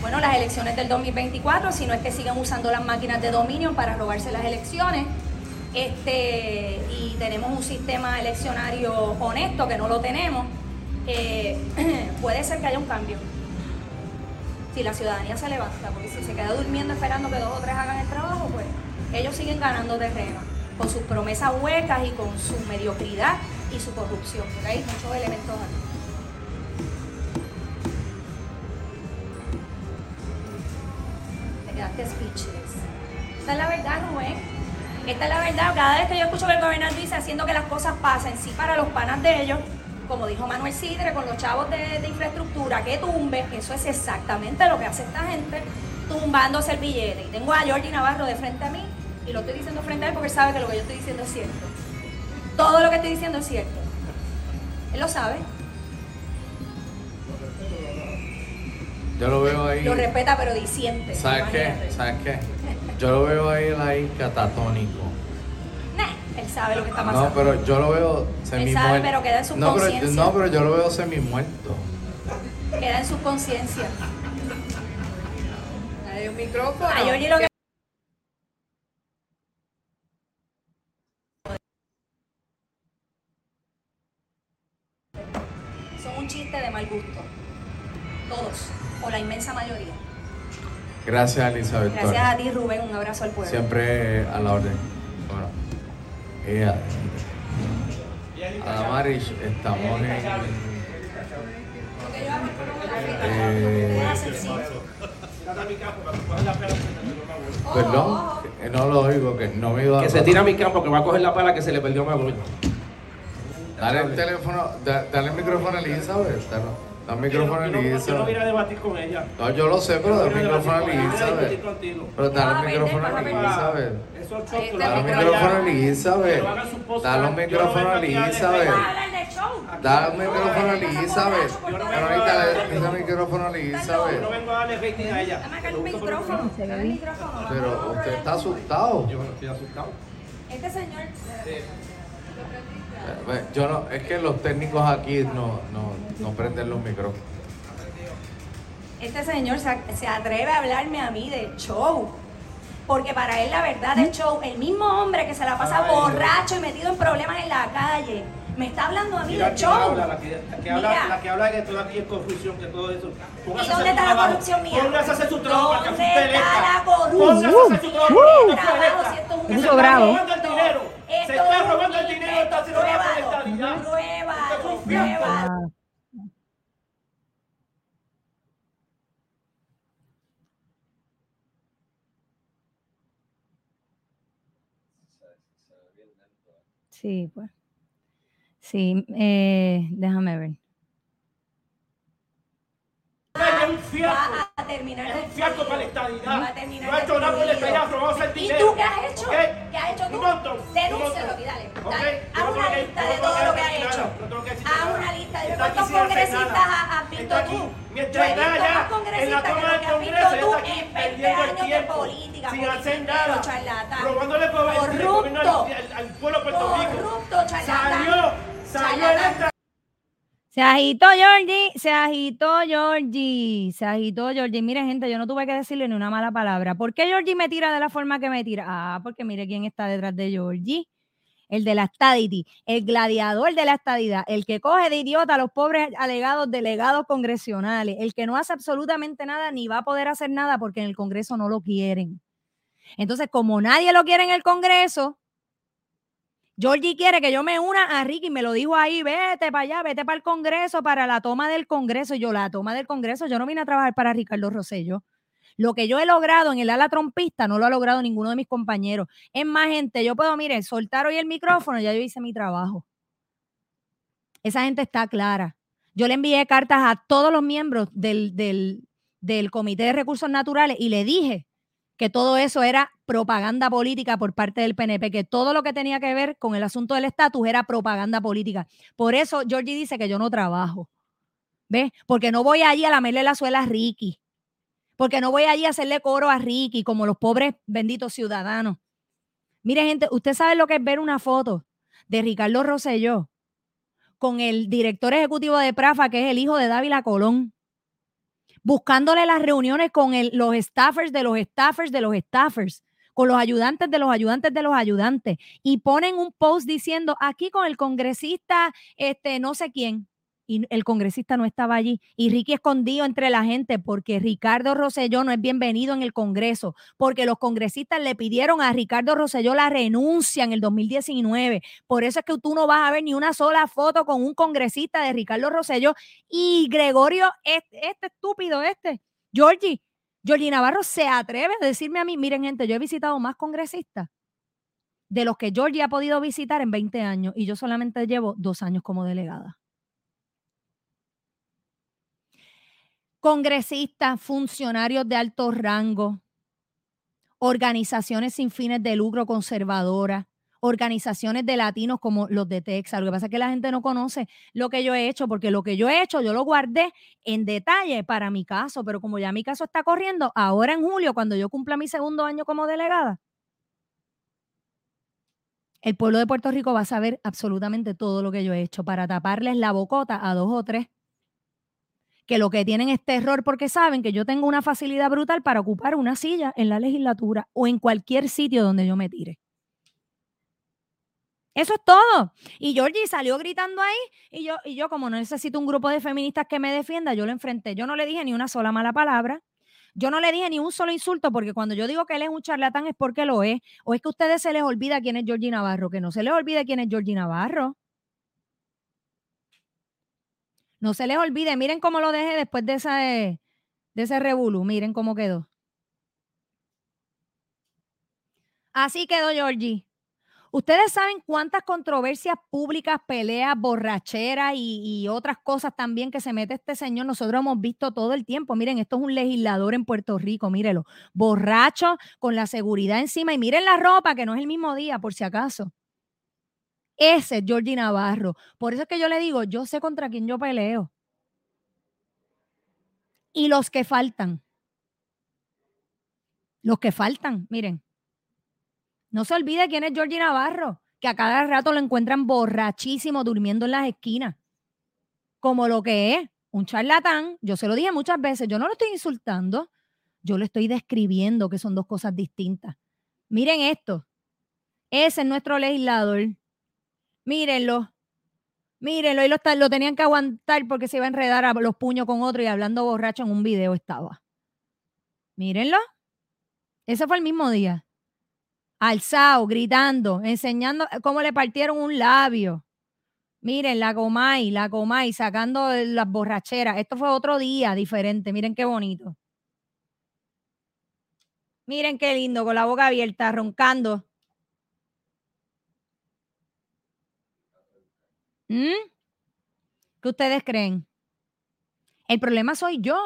Speaker 5: Bueno, las elecciones del 2024, si no es que sigan usando las máquinas de dominio para robarse las elecciones, este, y tenemos un sistema eleccionario honesto que no lo tenemos, eh, puede ser que haya un cambio. Si la ciudadanía se levanta, porque si se queda durmiendo esperando que dos o tres hagan el trabajo, pues ellos siguen ganando terreno con sus promesas huecas y con su mediocridad y su corrupción. Hay muchos elementos aquí. Te quedaste speechless. Esta es la verdad, Rubén. Esta es la verdad. Cada vez que yo escucho que el gobernador dice haciendo que las cosas pasen, sí para los panas de ellos, como dijo Manuel Sidre, con los chavos de, infraestructura, que tumbe, eso es exactamente lo que hace esta gente, tumbándose el billete. Y tengo a Jordi Navarro de frente a mí, y lo estoy diciendo frente a él porque sabe que lo que yo estoy diciendo es cierto. Todo lo que estoy diciendo es cierto. Él lo sabe.
Speaker 6: Yo lo veo ahí.
Speaker 5: Lo respeta, pero disiente.
Speaker 6: ¿Sabes qué? ¿Sabes qué? Yo lo veo ahí, ahí catatónico.
Speaker 5: él sabe lo que está pasando.
Speaker 6: No, pero yo lo veo
Speaker 5: semi Él sabe, pero queda en su
Speaker 6: no,
Speaker 5: conciencia.
Speaker 6: no, pero yo lo veo semi muerto.
Speaker 5: Queda en su conciencia.
Speaker 7: Hay un micrófono.
Speaker 5: Ay, oye lo que son un chiste de mal gusto. Todos, o la inmensa mayoría.
Speaker 6: Gracias, Elizabeth.
Speaker 5: Gracias a ti, Rubén. Un abrazo al pueblo.
Speaker 6: Siempre a la orden. Bueno, ella. Adamaris, estamos en. Eh, perdón, no lo oigo, que no me iba
Speaker 8: Que se tira a mi campo, que va a coger la pala que se le perdió a mi
Speaker 6: Dale el teléfono, dale el micrófono a Elizabeth. Dale. Da micrófono a Elizabeth.
Speaker 8: Yo no vine a debatir con ella.
Speaker 6: No, yo lo sé, pero da el micrófono a Elizabeth. Pero dale el micrófono a Elizabeth. Dale el micrófono a Elizabeth. Dale el micrófono a Elizabeth. Dale el micrófono a Elizabeth. Pero ahorita dale el micrófono a Elizabeth.
Speaker 8: No vengo a darle rating a ella.
Speaker 5: Dame el micrófono.
Speaker 6: Pero usted está asustado.
Speaker 8: Yo no estoy asustado.
Speaker 5: Este señor.
Speaker 6: Yo no, es que los técnicos aquí no, no, no prenden los micrófonos.
Speaker 5: Este señor se, atreve a hablarme a mí de show. Porque para él la verdad es show, el mismo hombre que se la pasa borracho y metido en problemas en la calle, Me está hablando a mí
Speaker 8: Mira,
Speaker 5: de
Speaker 8: que
Speaker 5: show.
Speaker 8: habla, la, que, la que habla, la que habla que aquí es corrupción, que todo eso. Póngase
Speaker 5: ¿Y
Speaker 8: a
Speaker 5: dónde
Speaker 8: hacer
Speaker 5: está la
Speaker 8: trabajo.
Speaker 5: corrupción mía?
Speaker 8: Póngase a hacer su trabajo para que
Speaker 5: ¿Dónde
Speaker 8: usted
Speaker 5: está la corrupción?
Speaker 8: Póngase a hacer su trabajo para que usted
Speaker 1: bravo.
Speaker 8: robando el dinero. Se está robando el dinero, está haciendo la
Speaker 5: pruébalo.
Speaker 1: Ah, Sí, pues. Sí, eh, déjame ver.
Speaker 5: Va a terminar
Speaker 8: Es
Speaker 5: de
Speaker 8: un para la estadidad. No ha
Speaker 5: ¿Y tú qué has hecho? ¿Qué has hecho tú?
Speaker 8: Un montón.
Speaker 5: Denúncialo
Speaker 8: Un
Speaker 5: aquí, dale.
Speaker 8: montón.
Speaker 5: dale.
Speaker 8: ¿Ok?
Speaker 5: Haz una lista de todo lo que has hecho. Haz una lista.
Speaker 8: Aquí
Speaker 5: cuántos congresistas has visto tú.
Speaker 8: Mientras está en la
Speaker 5: lo
Speaker 8: del Congreso,
Speaker 5: tú
Speaker 8: está aquí
Speaker 5: en 20
Speaker 8: perdiendo el
Speaker 5: años de
Speaker 8: tiempo,
Speaker 5: política.
Speaker 8: sin hacer nada, robándole al, pueblo de.
Speaker 5: Corrupto, charlatán.
Speaker 8: Salió, salió
Speaker 1: Se agitó Georgie, se agitó Georgie, se agitó Georgie. Mire, gente, yo no tuve que decirle ni una mala palabra. ¿Por qué Georgie me tira de la forma que me tira? Ah, porque mire quién está detrás de Georgie. El de la stadity, el gladiador de la estadidad, el que coge de idiota a los pobres alegados delegados congresionales, el que no hace absolutamente nada ni va a poder hacer nada porque en el Congreso no lo quieren. Entonces, como nadie lo quiere en el Congreso, Georgie quiere que yo me una a Ricky, me lo dijo ahí, vete para allá, vete para el Congreso, para la toma del Congreso. Yo, la toma del Congreso, yo no vine a trabajar para Ricardo Rosello. Lo que yo he logrado en el ala trompista no lo ha logrado ninguno de mis compañeros. Es más, gente, yo puedo, mire, soltar hoy el micrófono, ya yo hice mi trabajo. Esa gente está clara. Yo le envié cartas a todos los miembros del, del, del Comité de Recursos Naturales y le dije que todo eso era propaganda política por parte del PNP, que todo lo que tenía que ver con el asunto del estatus era propaganda política. Por eso Georgie dice que yo no trabajo. ¿Ves? Porque no voy allí a lamerle la suela a Ricky. Porque no voy allí a hacerle coro a Ricky como los pobres benditos ciudadanos. Mire, gente, usted sabe lo que es ver una foto de Ricardo Rosselló con el director ejecutivo de Prafa, que es el hijo de Dávila Colón buscándole las reuniones con el- los staffers de los staffers de los staffers, con los ayudantes de los ayudantes de los ayudantes, y ponen un post diciendo aquí con el congresista, este, no sé quién, y el congresista no estaba allí, y Ricky escondido entre la gente porque Ricardo Rosselló no es bienvenido en el Congreso, porque los congresistas le pidieron a Ricardo Rosselló la renuncia en el 2019. Por eso es que tú no vas a ver ni una sola foto con un congresista de Ricardo Rosselló y Gregorio, este, estúpido, este, Georgie, Georgie Navarro se atreve a decirme a mí, miren gente, yo he visitado más congresistas de los que Georgie ha podido visitar en 20 años y yo solamente llevo dos años como delegada. Congresistas, funcionarios de alto rango, organizaciones sin fines de lucro conservadoras, organizaciones de latinos como los de Texas. Lo que pasa es que la gente no conoce lo que yo he hecho, porque lo que yo he hecho yo lo guardé en detalle para mi caso, pero como ya mi caso está corriendo, ahora en julio, cuando yo cumpla mi segundo año como delegada, el pueblo de Puerto Rico va a saber absolutamente todo lo que yo he hecho para taparles la bocota a dos o tres que lo que tienen es terror porque saben que yo tengo una facilidad brutal para ocupar una silla en la legislatura o en cualquier sitio donde yo me tire. Eso es todo. Y Georgie salió gritando ahí y yo, y yo como no necesito un grupo de feministas que me defienda, yo lo enfrenté. Yo no le dije ni una sola mala palabra. Yo no le dije ni un solo insulto porque cuando yo digo que él es un charlatán es porque lo es. O es que a ustedes se les olvida quién es Georgie Navarro, que no se les olvide quién es Georgie Navarro. No se les olvide, miren cómo lo dejé después de, esa, de ese revolú, miren cómo quedó. Así quedó Georgie. Ustedes saben cuántas controversias públicas, peleas, borracheras y, y, otras cosas también que se mete este señor. Nosotros hemos visto todo el tiempo. Miren, esto es un legislador en Puerto Rico, mírelo. Borracho, con la seguridad encima. Y miren la ropa, que no es el mismo día, por si acaso. Ese es Georgie Navarro. Por eso es que yo le digo, yo sé contra quién yo peleo. Y los que faltan. Los que faltan, miren. No se olvide quién es Georgie Navarro, que a cada rato lo encuentran borrachísimo durmiendo en las esquinas. Como lo que es, un charlatán. Yo se lo dije muchas veces, yo no lo estoy insultando, yo le estoy describiendo que son dos cosas distintas. Miren esto. Ese es nuestro legislador. Mírenlo. Mírenlo, y lo, tenían que aguantar porque se iba a enredar a los puños con otro y hablando borracho en un video estaba. Mírenlo. Ese fue el mismo día. Alzado, gritando, enseñando cómo le partieron un labio. Miren, la Comay, la Comay, sacando las borracheras. Esto fue otro día diferente. Miren qué bonito. Miren qué lindo, con la boca abierta, roncando. ¿Mm? ¿Qué ustedes creen? El problema soy yo.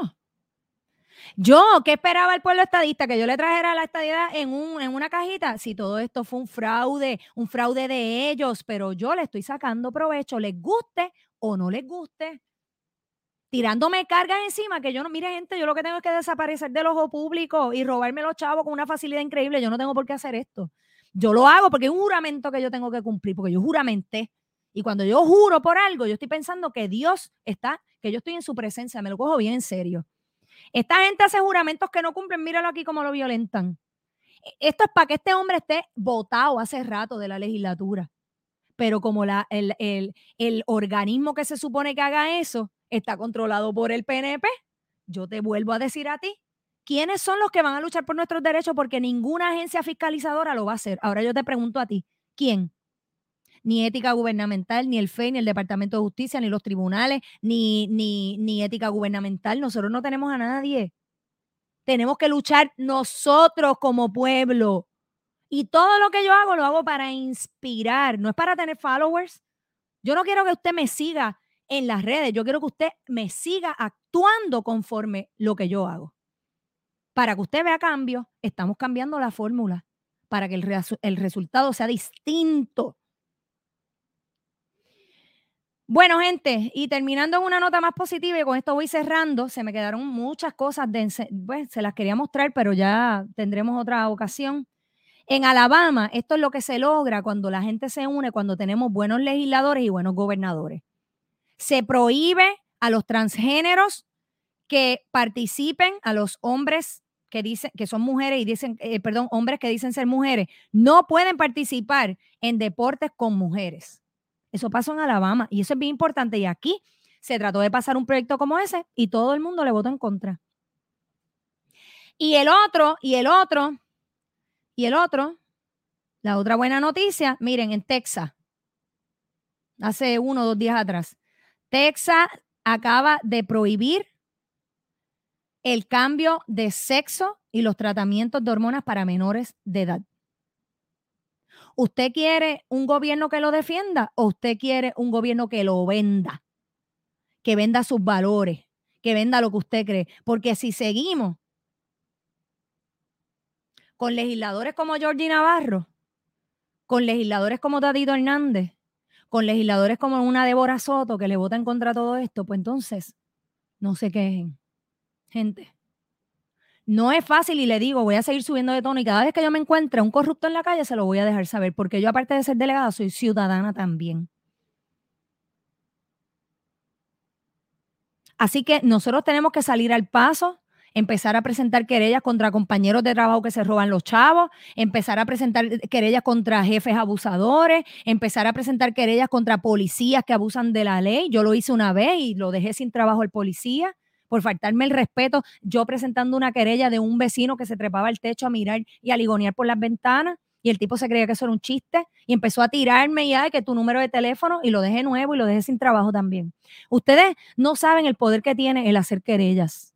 Speaker 1: Yo, ¿qué esperaba el pueblo estadista? Que yo le trajera la estadidad en, un, en una cajita. Si todo esto fue un fraude, un fraude de ellos, pero yo le estoy sacando provecho, les guste o no les guste. Tirándome cargas encima, que yo no, mire gente, yo lo que tengo es que desaparecer del ojo público y robarme los chavos con una facilidad increíble. Yo no tengo por qué hacer esto. Yo lo hago porque es un juramento que yo tengo que cumplir, porque yo juramenté. Y cuando yo juro por algo, yo estoy pensando que Dios está, que yo estoy en su presencia, me lo cojo bien en serio. Esta gente hace juramentos que no cumplen, míralo aquí cómo lo violentan. E, esto es para que este hombre esté votado hace rato de la legislatura. Pero como la, el, el organismo que se supone que haga eso está controlado por el PNP, yo te vuelvo a decir a ti, ¿quiénes son los que van a luchar por nuestros derechos? Porque ninguna agencia fiscalizadora lo va a hacer. Ahora yo te pregunto a ti, ¿quién? Ni ética gubernamental, ni el FEI, ni el Departamento de Justicia, ni los tribunales, ni, ni, ni ética gubernamental. Nosotros no tenemos a nadie. Tenemos que luchar nosotros como pueblo. Y todo lo que yo hago lo hago para inspirar, no es para tener followers. Yo no quiero que usted me siga en las redes, yo quiero que usted me siga actuando conforme lo que yo hago. Para que usted vea cambio, estamos cambiando la fórmula para que el, el resultado sea distinto. Bueno, gente, y terminando en una nota más positiva, y con esto voy cerrando, se me quedaron muchas cosas, de, pues, se las quería mostrar, pero ya tendremos otra ocasión. En Alabama, esto es lo que se logra cuando la gente se une, cuando tenemos buenos legisladores y buenos gobernadores. Se prohíbe a los transgéneros que participen, a los hombres que dicen que son mujeres y dicen, eh, perdón, hombres que dicen ser mujeres, no pueden participar en deportes con mujeres. Eso pasó en Alabama y eso es bien importante. Y aquí se trató de pasar un proyecto como ese y todo el mundo le votó en contra. Y el otro, y el otro, y el otro, la otra buena noticia, miren, en Texas, hace uno o dos días atrás, Texas acaba de prohibir el cambio de sexo y los tratamientos de hormonas para menores de edad. ¿Usted quiere un gobierno que lo defienda o usted quiere un gobierno que lo venda? Que venda sus valores, que venda lo que usted cree. Porque si seguimos con legisladores como Georgie Navarro, con legisladores como Tadito Hernández, con legisladores como una Débora Soto que le votan contra todo esto, pues entonces no se quejen. Gente, no es fácil y le digo, voy a seguir subiendo de tono y cada vez que yo me encuentre un corrupto en la calle se lo voy a dejar saber, porque yo aparte de ser delegada soy ciudadana también. Así que nosotros tenemos que salir al paso, empezar a presentar querellas contra compañeros de trabajo que se roban los chavos, empezar a presentar querellas contra jefes abusadores, empezar a presentar querellas contra policías que abusan de la ley. Yo lo hice una vez y lo dejé sin trabajo el policía por faltarme el respeto, yo presentando una querella de un vecino que se trepaba al techo a mirar y a ligonear por las ventanas y el tipo se creía que eso era un chiste y empezó a tirarme ya que tu número de teléfono y lo dejé nuevo y lo dejé sin trabajo también. Ustedes no saben el poder que tiene el hacer querellas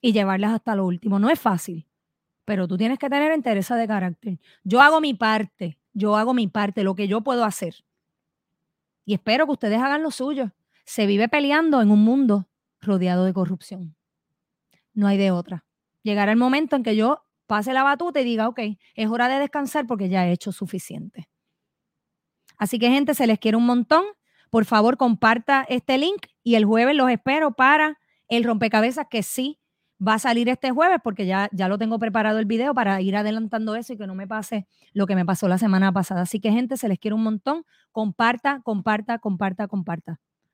Speaker 1: y llevarlas hasta lo último. No es fácil, pero tú tienes que tener interés de carácter. Yo hago mi parte, yo hago mi parte, lo que yo puedo hacer. Y espero que ustedes hagan lo suyo se vive peleando en un mundo rodeado de corrupción. No hay de otra. Llegará el momento en que yo pase la batuta y diga, ok, es hora de descansar porque ya he hecho suficiente. Así que gente, se les quiere un montón. Por favor, comparta este link y el jueves los espero para el rompecabezas que sí va a salir este jueves porque ya, ya lo tengo preparado el video para ir adelantando eso y que no me pase lo que me pasó la semana pasada. Así que gente, se les quiere un montón. Comparta, comparta, comparta, comparta.